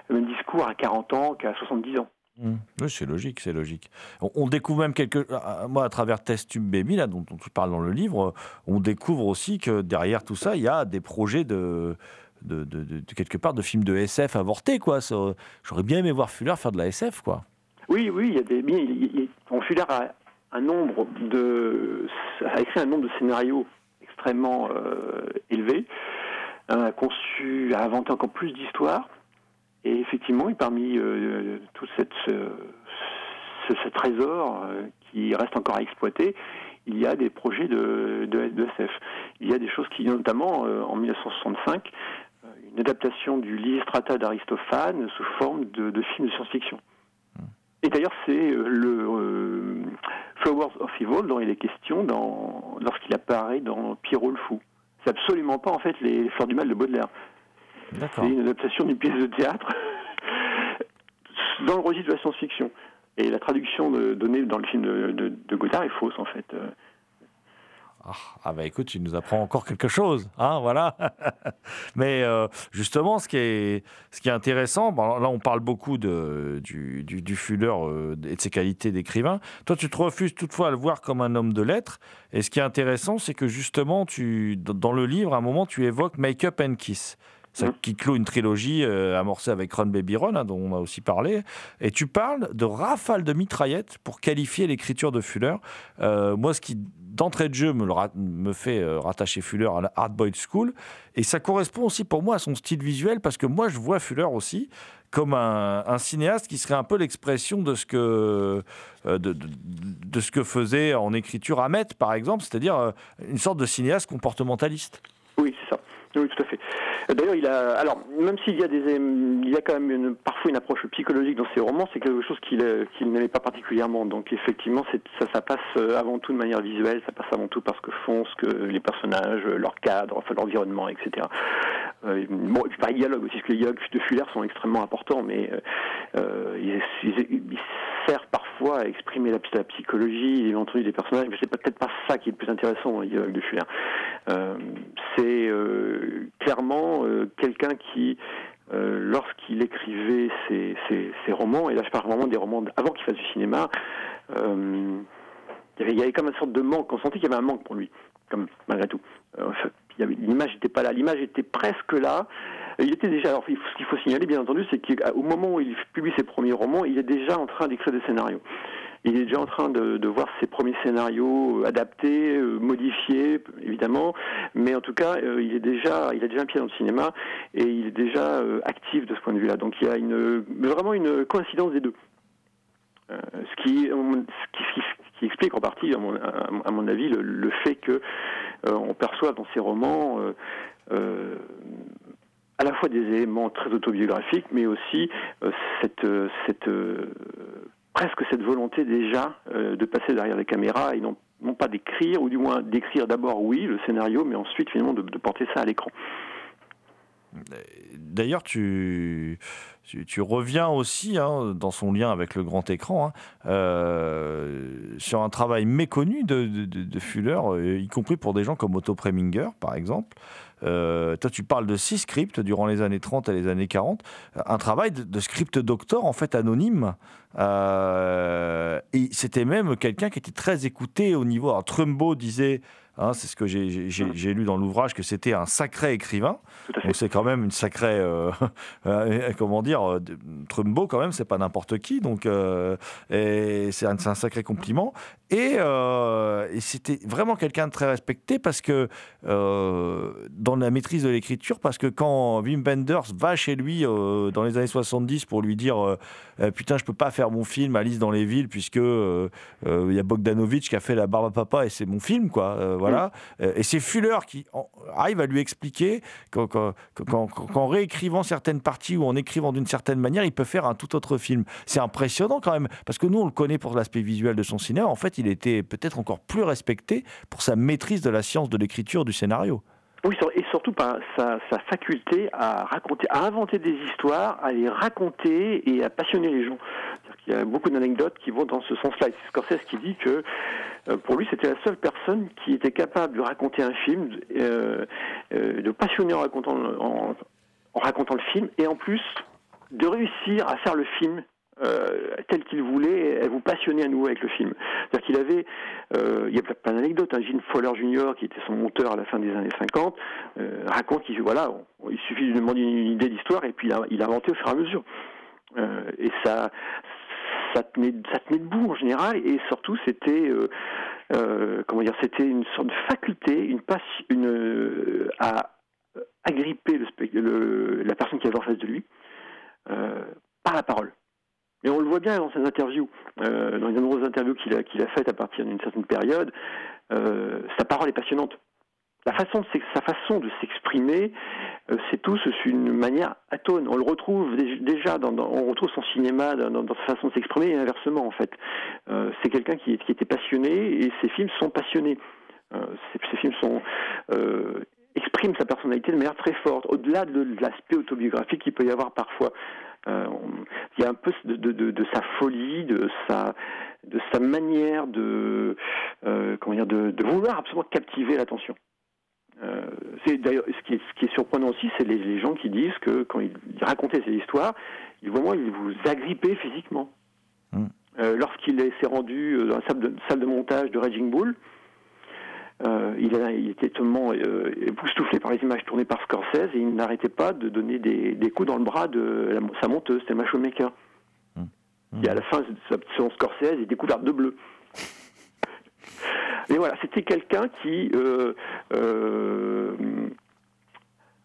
le même discours à 40 ans qu'à 70 ans. Oui, c'est logique, c'est logique. On, on découvre même quelque... ah, Moi, à travers Test Tube Baby, là, dont, dont tu parles dans le livre, on découvre aussi que derrière tout ça, il y a des projets de... De, quelque part de films de SF avortés quoi j'aurais bien aimé voir Fuller faire de la SF quoi Oui, oui, il y a des. il- il- Fuller a un nombre de, a écrit un nombre de scénarios extrêmement euh, élevé, a conçu, a inventé encore plus d'histoires, et effectivement, parmi euh, tout cette, ce, trésor euh, qui reste encore à exploiter, il y a des projets de, de, SF. Il y a des choses qui, notamment euh, en 1965, euh, une adaptation du Lysistrata d'Aristophane sous forme de, de film de science-fiction. Et d'ailleurs, c'est euh, le euh, Flowers of Evil dont il est question dans, lorsqu'il apparaît dans Pierrot le Fou. C'est absolument pas en fait les Fleurs du Mal de Baudelaire. C'est une adaptation d'une pièce de théâtre dans le registre de la science-fiction. Et la traduction de- donnée dans le film de, de, de Godard est fausse en fait. Ah, ah bah écoute, tu nous apprends encore quelque chose, hein, voilà. Mais euh, justement, ce qui est, ce qui est intéressant, là on parle beaucoup du, du, du Fuller euh, et de ses qualités d'écrivain. Toi, tu te refuses toutefois à le voir comme un homme de lettres. Et ce qui est intéressant, c'est que justement, tu, dans le livre, à un moment, tu évoques Make Up and Kiss. Ça, Mhm. qui clôt une trilogie euh, amorcée avec Ron Baby Ron, hein, dont on a aussi parlé. Et tu parles de rafale de mitraillettes pour qualifier l'écriture de Fuller. Euh, moi, ce qui, d'entrée de jeu, me, le me fait euh, rattacher Fuller à la Hard Boiled School. Et ça correspond aussi pour moi à son style visuel, parce que moi, je vois Fuller aussi comme un, un cinéaste qui serait un peu l'expression de ce que de, de- de ce que faisait en écriture Hamet, par exemple, c'est-à-dire une sorte de cinéaste comportementaliste. Oui, c'est ça. Oui, tout à fait. D'ailleurs. Alors, même s'il y a des, il y a quand même parfois une approche psychologique dans ses romans, c'est quelque chose qu'il euh, qu'il n'aimait pas particulièrement. Donc, effectivement, ça, passe euh, avant tout de manière visuelle, ça passe avant tout par ce que font, ce que les personnages, euh, leur cadre, enfin l'environnement, etc. Bon, et puis par les dialogues aussi, parce que les dialogues de Fuller sont extrêmement importants, mais ils- ils servent parfois à exprimer la, la psychologie, l'éventualité des personnages, mais c'est peut-être pas ça qui est le plus intéressant dans les dialogues de Fuller. Euh, c'est euh, clairement euh, quelqu'un qui, euh, lorsqu'il écrivait ses, romans, et là je parle vraiment des romans avant qu'il fasse du cinéma, euh, il y avait, comme une sorte de manque, on sentait qu'il y avait un manque pour lui, comme malgré tout. L'image n'était pas là, l'image était presque là. Il était déjà. Alors, ce qu'il faut signaler, bien entendu, c'est qu'au moment où il publie ses premiers romans, il est déjà en train d'écrire des scénarios. Il est déjà en train de, voir ses premiers scénarios euh, adaptés, euh, modifiés, évidemment, mais en tout cas, euh, il est déjà, il a déjà un pied dans le cinéma et il est déjà actif de ce point de vue-là. Donc, il y a vraiment une coïncidence des deux. Ce, qui, ce, qui, qui- explique en partie, à mon, avis, le, fait que euh, on perçoit dans ces romans euh, euh, à la fois des éléments très autobiographiques, mais aussi cette, presque cette volonté déjà de passer derrière les caméras et non, pas d'écrire, ou du moins d'écrire d'abord oui le scénario, mais ensuite finalement de porter ça à l'écran. D'ailleurs, tu, tu, tu reviens aussi hein, dans son lien avec le grand écran hein, euh, sur un travail méconnu de, Fuller, euh, y compris pour des gens comme Otto Preminger, par exemple. Euh, toi, tu parles de six scripts durant les années 30 et les années 40. Un travail de, script doctor, en fait, anonyme. Et c'était même quelqu'un qui était très écouté au niveau. Alors, Trumbo disait, hein, c'est ce que j'ai- lu dans l'ouvrage, que c'était un sacré écrivain. Donc c'est quand même une sacrée, euh, euh, comment dire, euh, Trumbo quand même, c'est pas n'importe qui, donc euh, c'est un, sacré compliment. Et, et c'était vraiment quelqu'un de très respecté parce que dans la maîtrise de l'écriture, parce que quand Wim Wenders va chez lui dans les années 70 pour lui dire Euh, putain je peux pas faire mon film Alice dans les villes puisque il y a Bogdanovich qui a fait la barbe à papa et c'est mon film quoi, voilà. Euh, et c'est Fuller qui arrive à lui expliquer qu'en qu'en- qu'en- qu'en réécrivant certaines parties ou en écrivant d'une certaine manière, il peut faire un tout autre film. C'est impressionnant quand même, parce que nous, on le connaît pour l'aspect visuel de son cinéma. En fait, il était peut-être encore plus respecté pour sa maîtrise de la science de l'écriture du scénario. Oui, et surtout par sa, sa faculté à raconter, à inventer des histoires, à les raconter et à passionner les gens. Qu'il y a beaucoup d'anecdotes qui vont dans ce sens-là. C'est Scorsese qui dit que euh, pour lui, c'était la seule personne qui était capable de raconter un film, euh, euh, de passionner en racontant, en, en racontant le film, et en plus de réussir à faire le film euh, tel qu'il voulait, à vous passionner à nouveau avec le film. C'est-à-dire qu'il avait, euh, il y a plein- d'anecdotes. Hein. Gene Fowler Jr., qui était son monteur à la fin des années 50, euh, raconte qu'il voilà, il suffit de demander une idée d'histoire et puis il a, inventé au fur et à mesure. Euh, et ça, ça tenait, ça tenait debout en général. Et surtout, c'était, comment dire, c'était une sorte de faculté, une passion, une à agripper la personne qui avait en face de lui par la parole. Et on le voit bien dans ses interviews, euh, dans les nombreuses interviews qu'il a, faites à partir d'une certaine période, euh, sa parole est passionnante. Sa façon de s'exprimer, euh, c'est tout c'est une manière atone. On le retrouve dé- déjà, dans, on retrouve son cinéma dans, sa façon de s'exprimer et inversement en fait. Euh, c'est quelqu'un qui, était passionné et ses films sont passionnés. Ses, films sont expriment sa personnalité de manière très forte, au-delà de, de l'aspect autobiographique qu'il peut y avoir parfois. Euh, il y a un peu de, de- de- de sa folie, de sa, de sa manière de, euh, comment dire, de, vouloir absolument captiver l'attention. Euh, c'est d'ailleurs ce qui est, ce qui est surprenant aussi, c'est les, les gens qui disent que quand il, il racontait ses histoires, il vraiment il vous agrippait physiquement. Mm. Euh, Lorsqu'il s'est rendu dans la salle de, salle de montage de Raging Bull, euh, il, a- il était tellement euh, époustouflé par les images tournées par Scorsese et il n'arrêtait pas de donner des, des coups dans le bras de la- sa monteuse, Thelma Showmaker. Mm. Et à la fin, son Scorsese est découvert de bleu. Mais voilà, c'était quelqu'un qui euh, euh,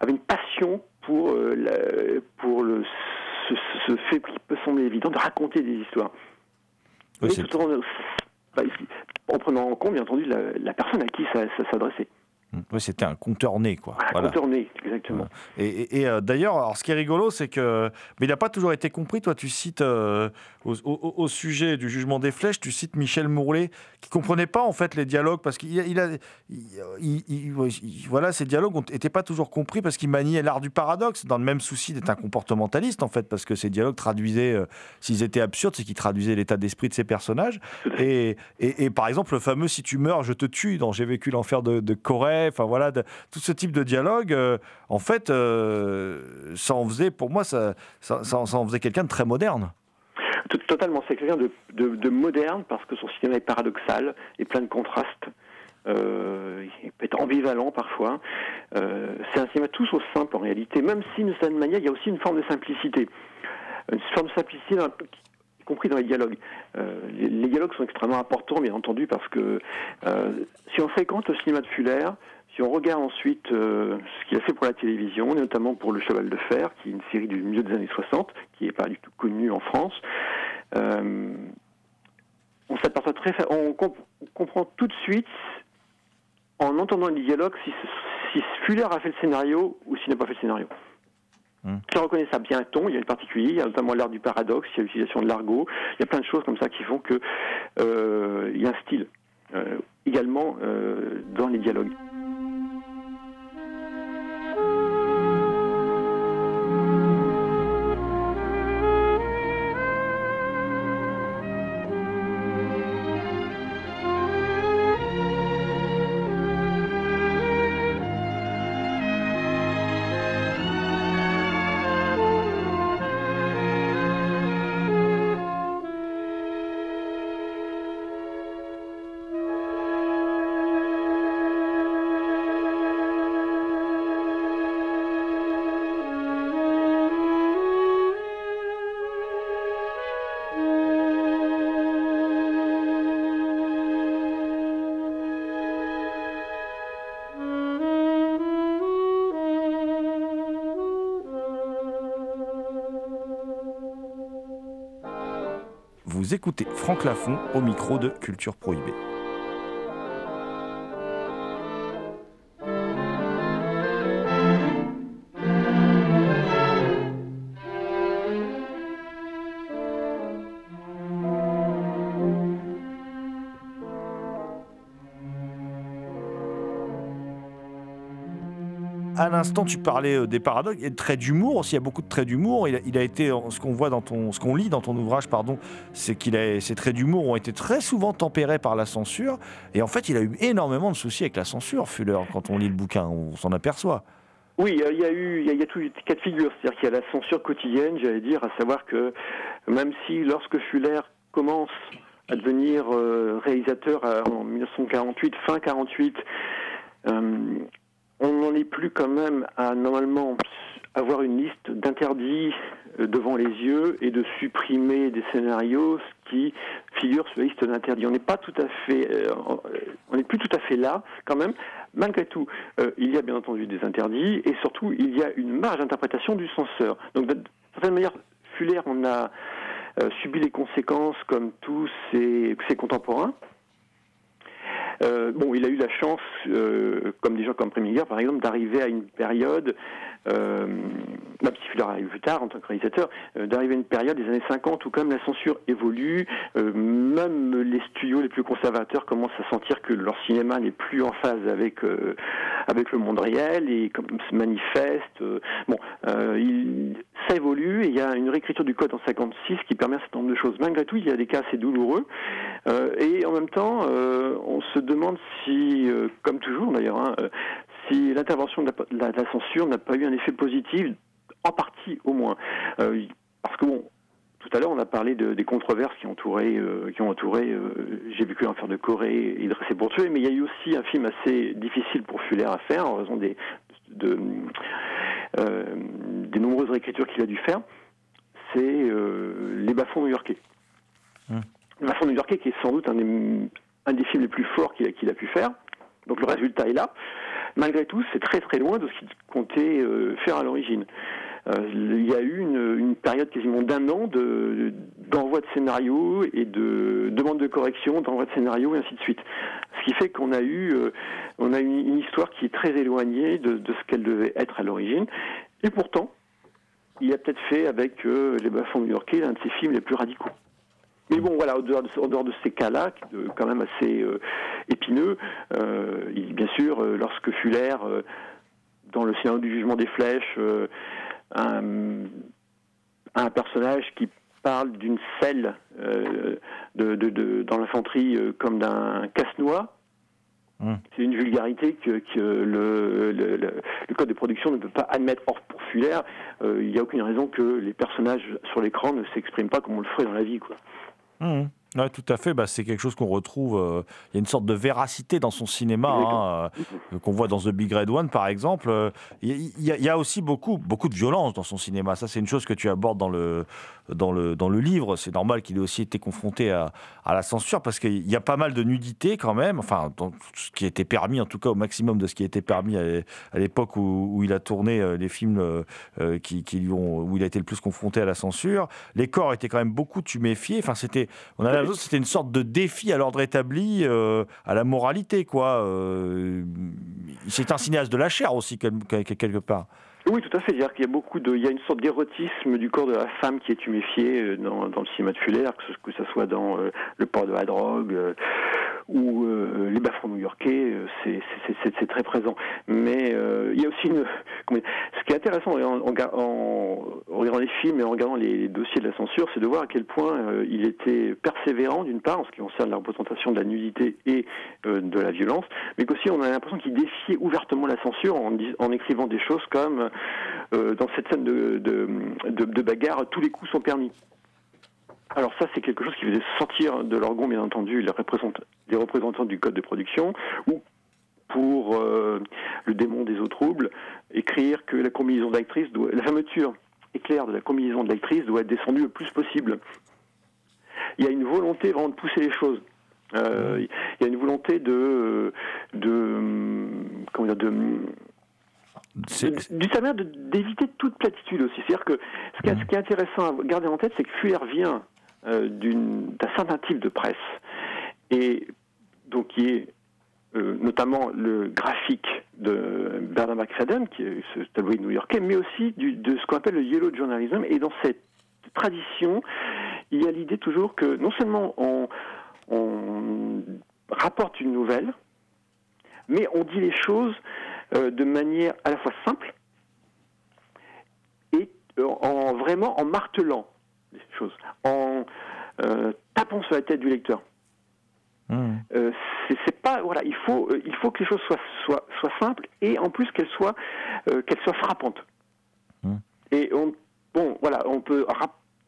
avait une passion pour, la- pour le, ce, ce fait qui peut sembler évident de raconter des histoires. Oui, tout en, bah, en prenant en compte, bien entendu, la, personne à qui ça s'adressait. Ouais, c'était un conteur né, quoi. Voilà, exactement. Et, et- et, euh, d'ailleurs, alors, ce qui est rigolo, c'est que. Mais il n'a pas toujours été compris. Toi, tu cites, euh, au, au- au sujet du jugement des flèches, tu cites Michel Mourlet, qui comprenait pas, en fait, les dialogues, parce qu'il a. il a- il- voilà, ces dialogues n'étaient pas toujours compris, parce qu'il maniait l'art du paradoxe, dans le même souci d'être un comportementaliste, en fait, parce que ces dialogues traduisaient. euh, S'ils étaient absurdes, c'est qu'ils traduisaient l'état d'esprit de ces personnages. Et, et- et par exemple, le fameux Si tu meurs, je te tue, dans J'ai vécu l'enfer de, de Corée, enfin voilà, tout ce type de dialogue, euh, en fait, euh, ça en faisait, pour moi, ça, ça, en- faisait quelqu'un de très moderne. Totalement, c'est quelqu'un de, de- de moderne parce que son cinéma est paradoxal et plein de contrastes. Euh, il peut être ambivalent parfois. C'est un cinéma tout sauf simple en réalité, même si d'une certaine manière il y a aussi une forme de simplicité. Une forme de simplicité compris dans les dialogues. Euh, les, dialogues sont extrêmement importants, bien entendu, parce que euh, si on fréquente le cinéma de Fuller, si on regarde ensuite euh, ce qu'il a fait pour la télévision, notamment pour Le Cheval de Fer, qui est une série du milieu des années 60, qui n'est pas du tout connue en France, on s'aperçoit très, on, comp- comprend tout de suite, en entendant les dialogues, si, si Fuller a fait le scénario ou s'il n'a pas fait le scénario. Si on reconnaît ça bien ton, il y a le particulier, il y a notamment l'art du paradoxe, il y a l'utilisation de l'argot, il y a plein de choses comme ça qui font que euh, y a un style euh, également euh, dans les dialogues. Écoutez Franck Lafont au micro de Culture Prohibée. À l'instant, tu parlais euh, des paradoxes et de traits d'humour aussi. Il y a beaucoup de traits d'humour. Il, a- été, ce qu'on voit dans ton, ce qu'on lit dans ton ouvrage, pardon, c'est qu'il a, ces traits d'humour ont été très souvent tempérés par la censure. Et en fait, il a eu énormément de soucis avec la censure, Fuller. Quand on lit le bouquin, on s'en aperçoit. Oui, euh, il y a eu, il y a, il y a tous les cas de figure. C'est-à-dire qu'il y a la censure quotidienne, j'allais dire, à savoir que même si lorsque Fuller commence à devenir euh, réalisateur euh, en 1948, fin 48, euh, on n'en est plus quand même à normalement avoir une liste d'interdits euh, devant les yeux et de supprimer des scénarios qui figurent sur la liste d'interdits. On n'est pas tout à fait, euh, on n'est plus tout à fait là quand même. Malgré tout, euh, il y a bien entendu des interdits et surtout il y a une marge d'interprétation du censeur. Donc d'une certaine manière, Fuller en a subi les conséquences comme tous ses contemporains. Euh, bon, il a eu la chance, euh, comme des gens comme Preminger, par exemple, d'arriver à une période, euh, même si Fuller arrive plus tard en tant que réalisateur, euh, d'arriver à une période des années 50 où quand même la censure évolue, même les studios les plus conservateurs commencent à sentir que leur cinéma n'est plus en phase avec avec le monde réel et comme se manifeste. bon, ça évolue et il y a une réécriture du code en 56 qui permet un certain nombre de choses. Malgré tout, il y a des cas assez douloureux et en même temps, on se demande si, euh, comme toujours d'ailleurs, hein, euh, si l'intervention de la, censure n'a pas eu un effet positif, en partie au moins. Euh, parce que bon, tout à l'heure, on a parlé de- des controverses qui entouraient, euh, qui ont entouré euh, J'ai vécu l'enfer de Corée et Dressé pour tuer, mais il y a eu aussi un film assez difficile pour Fuller à faire en raison des, de, euh, des nombreuses réécritures qu'il a dû faire. C'est Les bas-fonds new-yorkais. Hum. Les new-yorkais qui est sans doute un des, un des films les plus forts qu'il a, pu faire. Donc le résultat est là. Malgré tout, c'est très très loin de ce qu'il comptait euh, faire à l'origine. Euh, il y a eu une, période quasiment d'un an de- d'envoi de, scénarios et de demande de correction, d'envoi de scénarios et ainsi de suite. Ce qui fait qu'on a eu, euh, on a une, histoire qui est très éloignée de, de ce qu'elle devait être à l'origine. Et pourtant, il a peut-être fait avec Les Bas-fonds new-yorkais l'un de ses films les plus radicaux. Mais bon, voilà, au dehors de, en dehors de ces cas-là, de- quand même assez euh, épineux, euh, il- bien sûr, euh, lorsque Fuller, euh, dans le scénario du jugement des flèches, euh, un, un personnage qui parle d'une selle euh, de, dans l'infanterie euh, comme d'un casse-noix, Hum. c'est une vulgarité que, que le, le- le- le code de production ne peut pas admettre. Or, pour Fuller, euh, il n'y a aucune raison que les personnages sur l'écran ne s'expriment pas comme on le ferait dans la vie. Quoi. Mmh. Ouais, tout à fait. Bah, c'est quelque chose qu'on retrouve. euh, Il y a une sorte de véracité dans son cinéma, hein, euh, qu'on voit dans The Big Red One, par exemple. Euh, Il y, y a aussi beaucoup, beaucoup de violence dans son cinéma. Ça, c'est une chose que tu abordes dans le, dans le, dans le livre. C'est normal qu'il ait aussi été confronté à, à la censure parce qu'il y a pas mal de nudité quand même. Enfin, dans ce qui était permis, en tout cas au maximum de ce qui était permis à, l'époque où, où il a tourné euh, les films euh, euh, qui, qui lui ont, où il a été le plus confronté à la censure. Les corps étaient quand même beaucoup tuméfiés. Enfin, c'était, on a l'impression que c'était une sorte de défi à l'ordre établi, à la moralité, quoi. C'est un cinéaste de la chair aussi, quel- quel- quelque part. Oui, tout à fait. C'est-à-dire qu'il y a beaucoup de, il y a une sorte d'érotisme du corps de la femme qui est tuméfié euh, dans, le cinéma de Fuller, que ce, que ce soit dans euh, le port de la drogue euh, ou euh, les bas-fonds new-yorkais, euh, c'est, très présent. Mais euh, il y a aussi une, comment ce qui est intéressant en, en, en regardant les films et en regardant les dossiers de la censure, c'est de voir à quel point euh, il était persévérant d'une part en ce qui concerne la représentation de la nudité et euh, de la violence, mais qu'aussi on a l'impression qu'il défiait ouvertement la censure en, en écrivant des choses comme euh, dans cette scène de, de, de- de bagarre, tous les coups sont permis. Alors ça, c'est quelque chose qui faisait sortir de l'orgon, bien entendu, les représentants, les représentants du code de production, ou pour euh, le démon des eaux troubles, écrire que la combinaison d'actrice doit, la fermeture éclair de la combinaison de l'actrice doit être descendue le plus possible. Il y a une volonté vraiment de pousser les choses. Euh, il y a une volonté de, de comment dire, de du de- d'éviter toute platitude aussi. C'est-à-dire que ce qui, est, ce qui est intéressant à garder en tête, c'est que Fuller vient d'un certain type de presse, et donc qui est euh, notamment le graphique de Bernard McFadden, qui est ce tabloïd new-yorkais, mais aussi de ce qu'on appelle le yellow journalism. Et dans cette tradition, il y a l'idée toujours que non seulement on, on rapporte une nouvelle, mais on dit les choses euh, de manière à la fois simple et euh, en vraiment en martelant choses, en euh, tapant sur la tête du lecteur. Hmm. Euh, c'est pas voilà, il faut euh, il faut que les choses soient soient, soient simples et en plus qu'elles soient qu'elles soient frappantes. Hmm. Et on bon voilà, on peut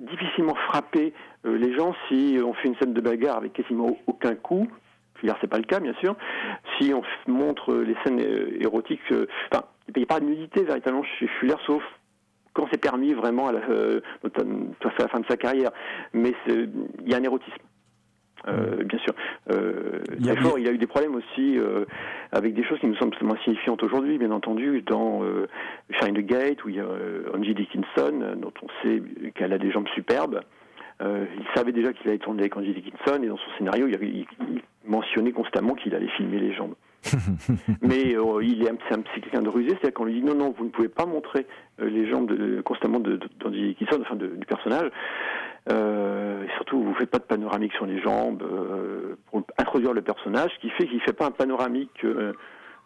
difficilement frapper les gens si on fait une scène de bagarre avec quasiment aucun coup. Fuller, c'est pas le cas, bien sûr. Si on montre les scènes érotiques, enfin, il n'y a pas de nudité véritablement chez Fuller, sauf quand c'est permis vraiment à la, euh, à la fin de sa carrière. Mais il y a un érotisme. Euh, bien sûr. Euh, Il y a- fort. il a eu des problèmes aussi euh, avec des choses qui nous semblent moins signifiantes aujourd'hui, bien entendu, dans euh, Shine the Gate, où il y a Angie Dickinson, dont on sait qu'elle a des jambes superbes. Il savait déjà qu'il allait tourner avec Angie Dickinson, et dans son scénario, il, il- il mentionnait constamment qu'il allait filmer les jambes. Mais euh, il est un, c'est quelqu'un de rusé, c'est-à-dire qu'on lui dit non, non, vous ne pouvez pas montrer euh, les jambes de- constamment de- de- Dickinson, enfin de- du personnage. Euh, et surtout, vous ne faites pas de panoramique sur les jambes euh, pour introduire le personnage, ce qui fait qu'il ne fait pas un panoramique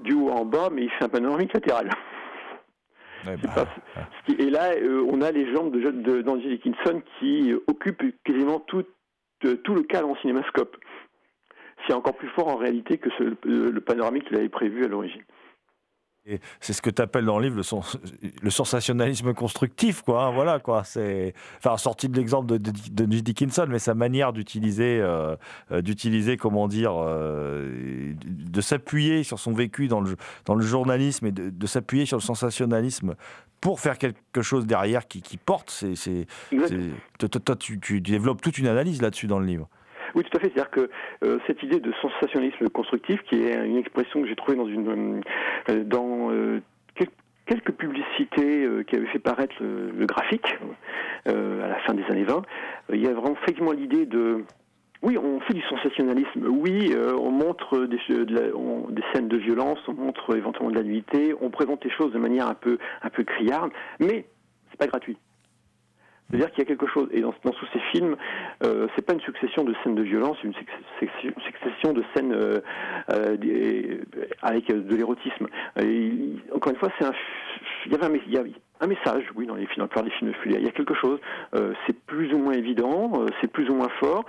du haut en bas, mais il fait un panoramique latéral. Bah, pas- ce qui- Et là, on a les jambes de, de, d'Angie Dickinson qui occupent quasiment tout, tout le cadre en cinémascope. C'est encore plus fort en réalité que ce- le, le panoramique qu'il avait prévu à l'origine. Et c'est ce que tu appelles dans le livre le, sens- le sensationnalisme constructif, quoi. hein, voilà, quoi. C'est, enfin, sorti de l'exemple de, de, de J. Dickinson, mais sa manière d'utiliser, euh, euh, d'utiliser, comment dire, euh, de s'appuyer sur son vécu dans le, dans le journalisme et de, de s'appuyer sur le sensationnalisme pour faire quelque chose derrière qui, qui porte. C'est, c'est, Exact. c'est- toi, toi, toi, tu, tu développes toute une analyse là-dessus dans le livre. Oui, tout à fait. C'est-à-dire que euh, cette idée de sensationnalisme constructif, qui est une expression que j'ai trouvée dans une euh, dans euh, quel- quelques publicités qui avaient fait paraître le, graphique à la fin des années 20, euh, il y a vraiment effectivement l'idée de oui, on fait du sensationnalisme. Oui, on montre des, de la- on- des scènes de violence, on montre éventuellement de la nudité, on présente les choses de manière un peu, un peu criarde, mais c'est pas gratuit. C'est-à-dire qu'il y a quelque chose, et dans, tous ces films, euh, c'est pas une succession de scènes de violence, c'est une succession, de scènes euh, euh, avec de l'érotisme. Encore une fois, c'est un, il y avait un, il y a un message, oui, dans les films, dans des films de Fuller. Il y a quelque chose. c'est plus ou moins évident, c'est plus ou moins fort,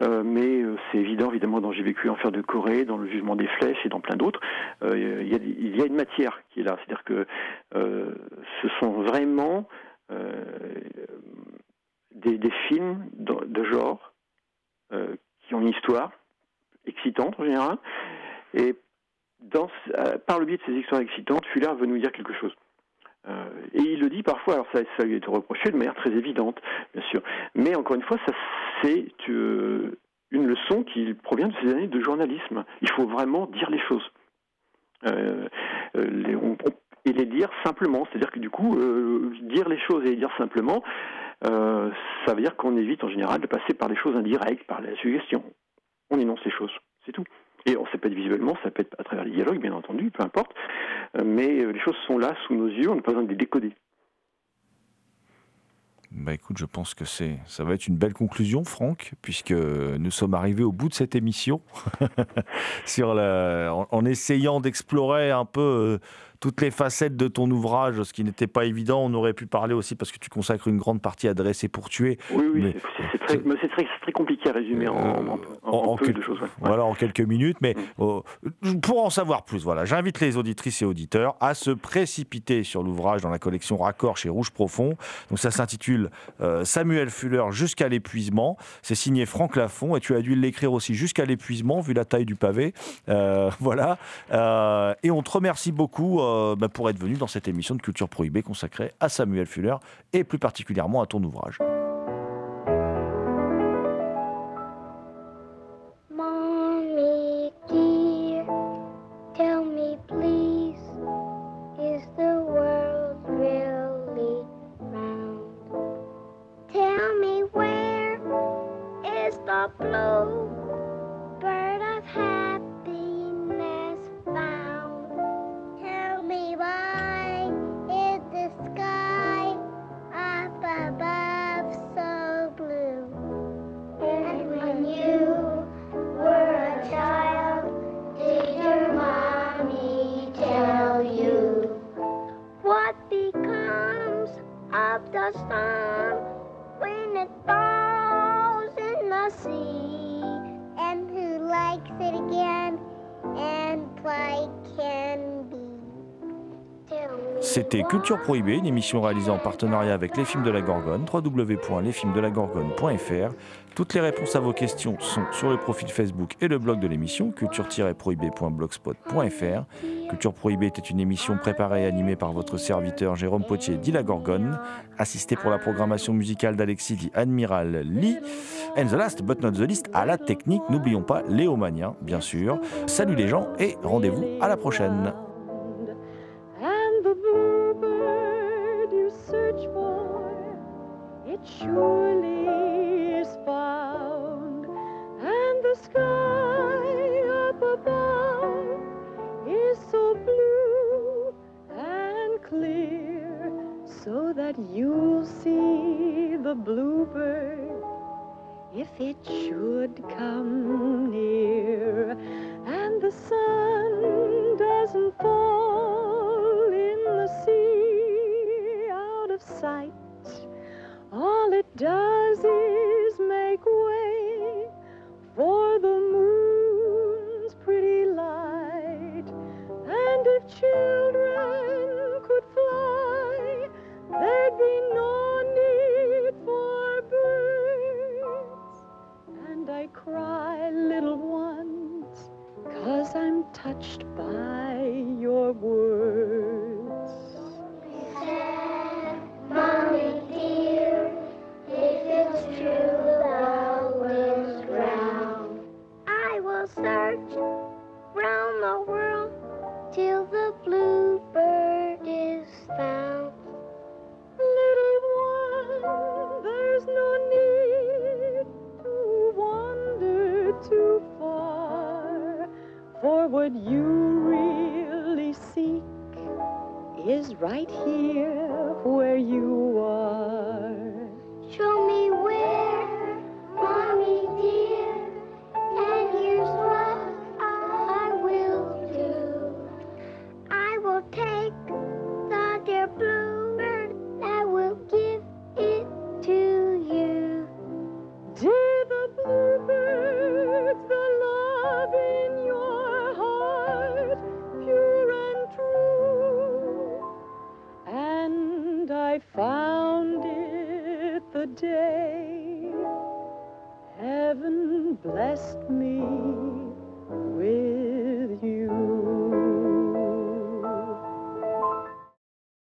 mais c'est évident évidemment dans J'ai vécu enfer de Corée, dans le jugement des flèches et dans plein d'autres. Il, y a, il y a une matière qui est là, c'est-à-dire que ce sont vraiment des, des films de, genre euh, qui ont une histoire excitante en général, et euh, par le biais de ces histoires excitantes, Fuller veut nous dire quelque chose. Euh, et il le dit parfois, alors ça, lui été reproché de manière très évidente, bien sûr. Mais encore une fois, ça c'est euh, une leçon qui provient de ces années de journalisme. Il faut vraiment dire les choses. Euh, euh, les- on- et les dire simplement, c'est-à-dire que du coup, euh, dire les choses et les dire simplement, euh, ça veut dire qu'on évite en général de passer par des choses indirectes, par la suggestion. On énonce les choses, c'est tout. Et on, ça peut être visuellement, ça peut être à travers les dialogues, bien entendu, peu importe. Mais euh, les choses sont là, sous nos yeux, on n'a pas besoin de les décoder. Bah écoute, je pense que c'est, ça va être une belle conclusion, Franck, puisque nous sommes arrivés au bout de cette émission, sur la, en, essayant d'explorer un peu toutes les facettes de ton ouvrage, ce qui n'était pas évident. On aurait pu parler aussi parce que tu consacres une grande partie à dresser pour tuer. Oui, oui, Mais- c'est- très, compliqué à résumer en, en- en- en en peu quelques- de choses. ouais. Voilà, en quelques minutes. Mais Mm. euh, pour en savoir plus, voilà, j'invite les auditrices et auditeurs à se précipiter sur l'ouvrage dans la collection Raccord chez Rouge Profond. Donc ça s'intitule euh, Samuel Fuller jusqu'à l'épuisement. C'est signé Franck Lafont et tu as dû l'écrire aussi jusqu'à l'épuisement vu la taille du pavé. Euh, voilà. Euh, et on te remercie beaucoup euh, bah, pour être venu dans cette émission de Culture Prohibée consacrée à Samuel Fuller et plus particulièrement à ton ouvrage. Culture Prohibée, une émission réalisée en partenariat avec Les Films de la Gorgone, www.lesfilmsdelagorgone.fr. Toutes les réponses à vos questions sont sur le profil Facebook et le blog de l'émission culture-prohibée.blogspot.fr. Culture Prohibée était une émission préparée et animée par votre serviteur Jérôme Potier, dit La Gorgone, assisté pour la programmation musicale d'Alexis, dit Admiral Lee. And the last but not the least, à la technique, n'oublions pas Léo Mania, bien sûr. Salut les gens et rendez-vous à la prochaine.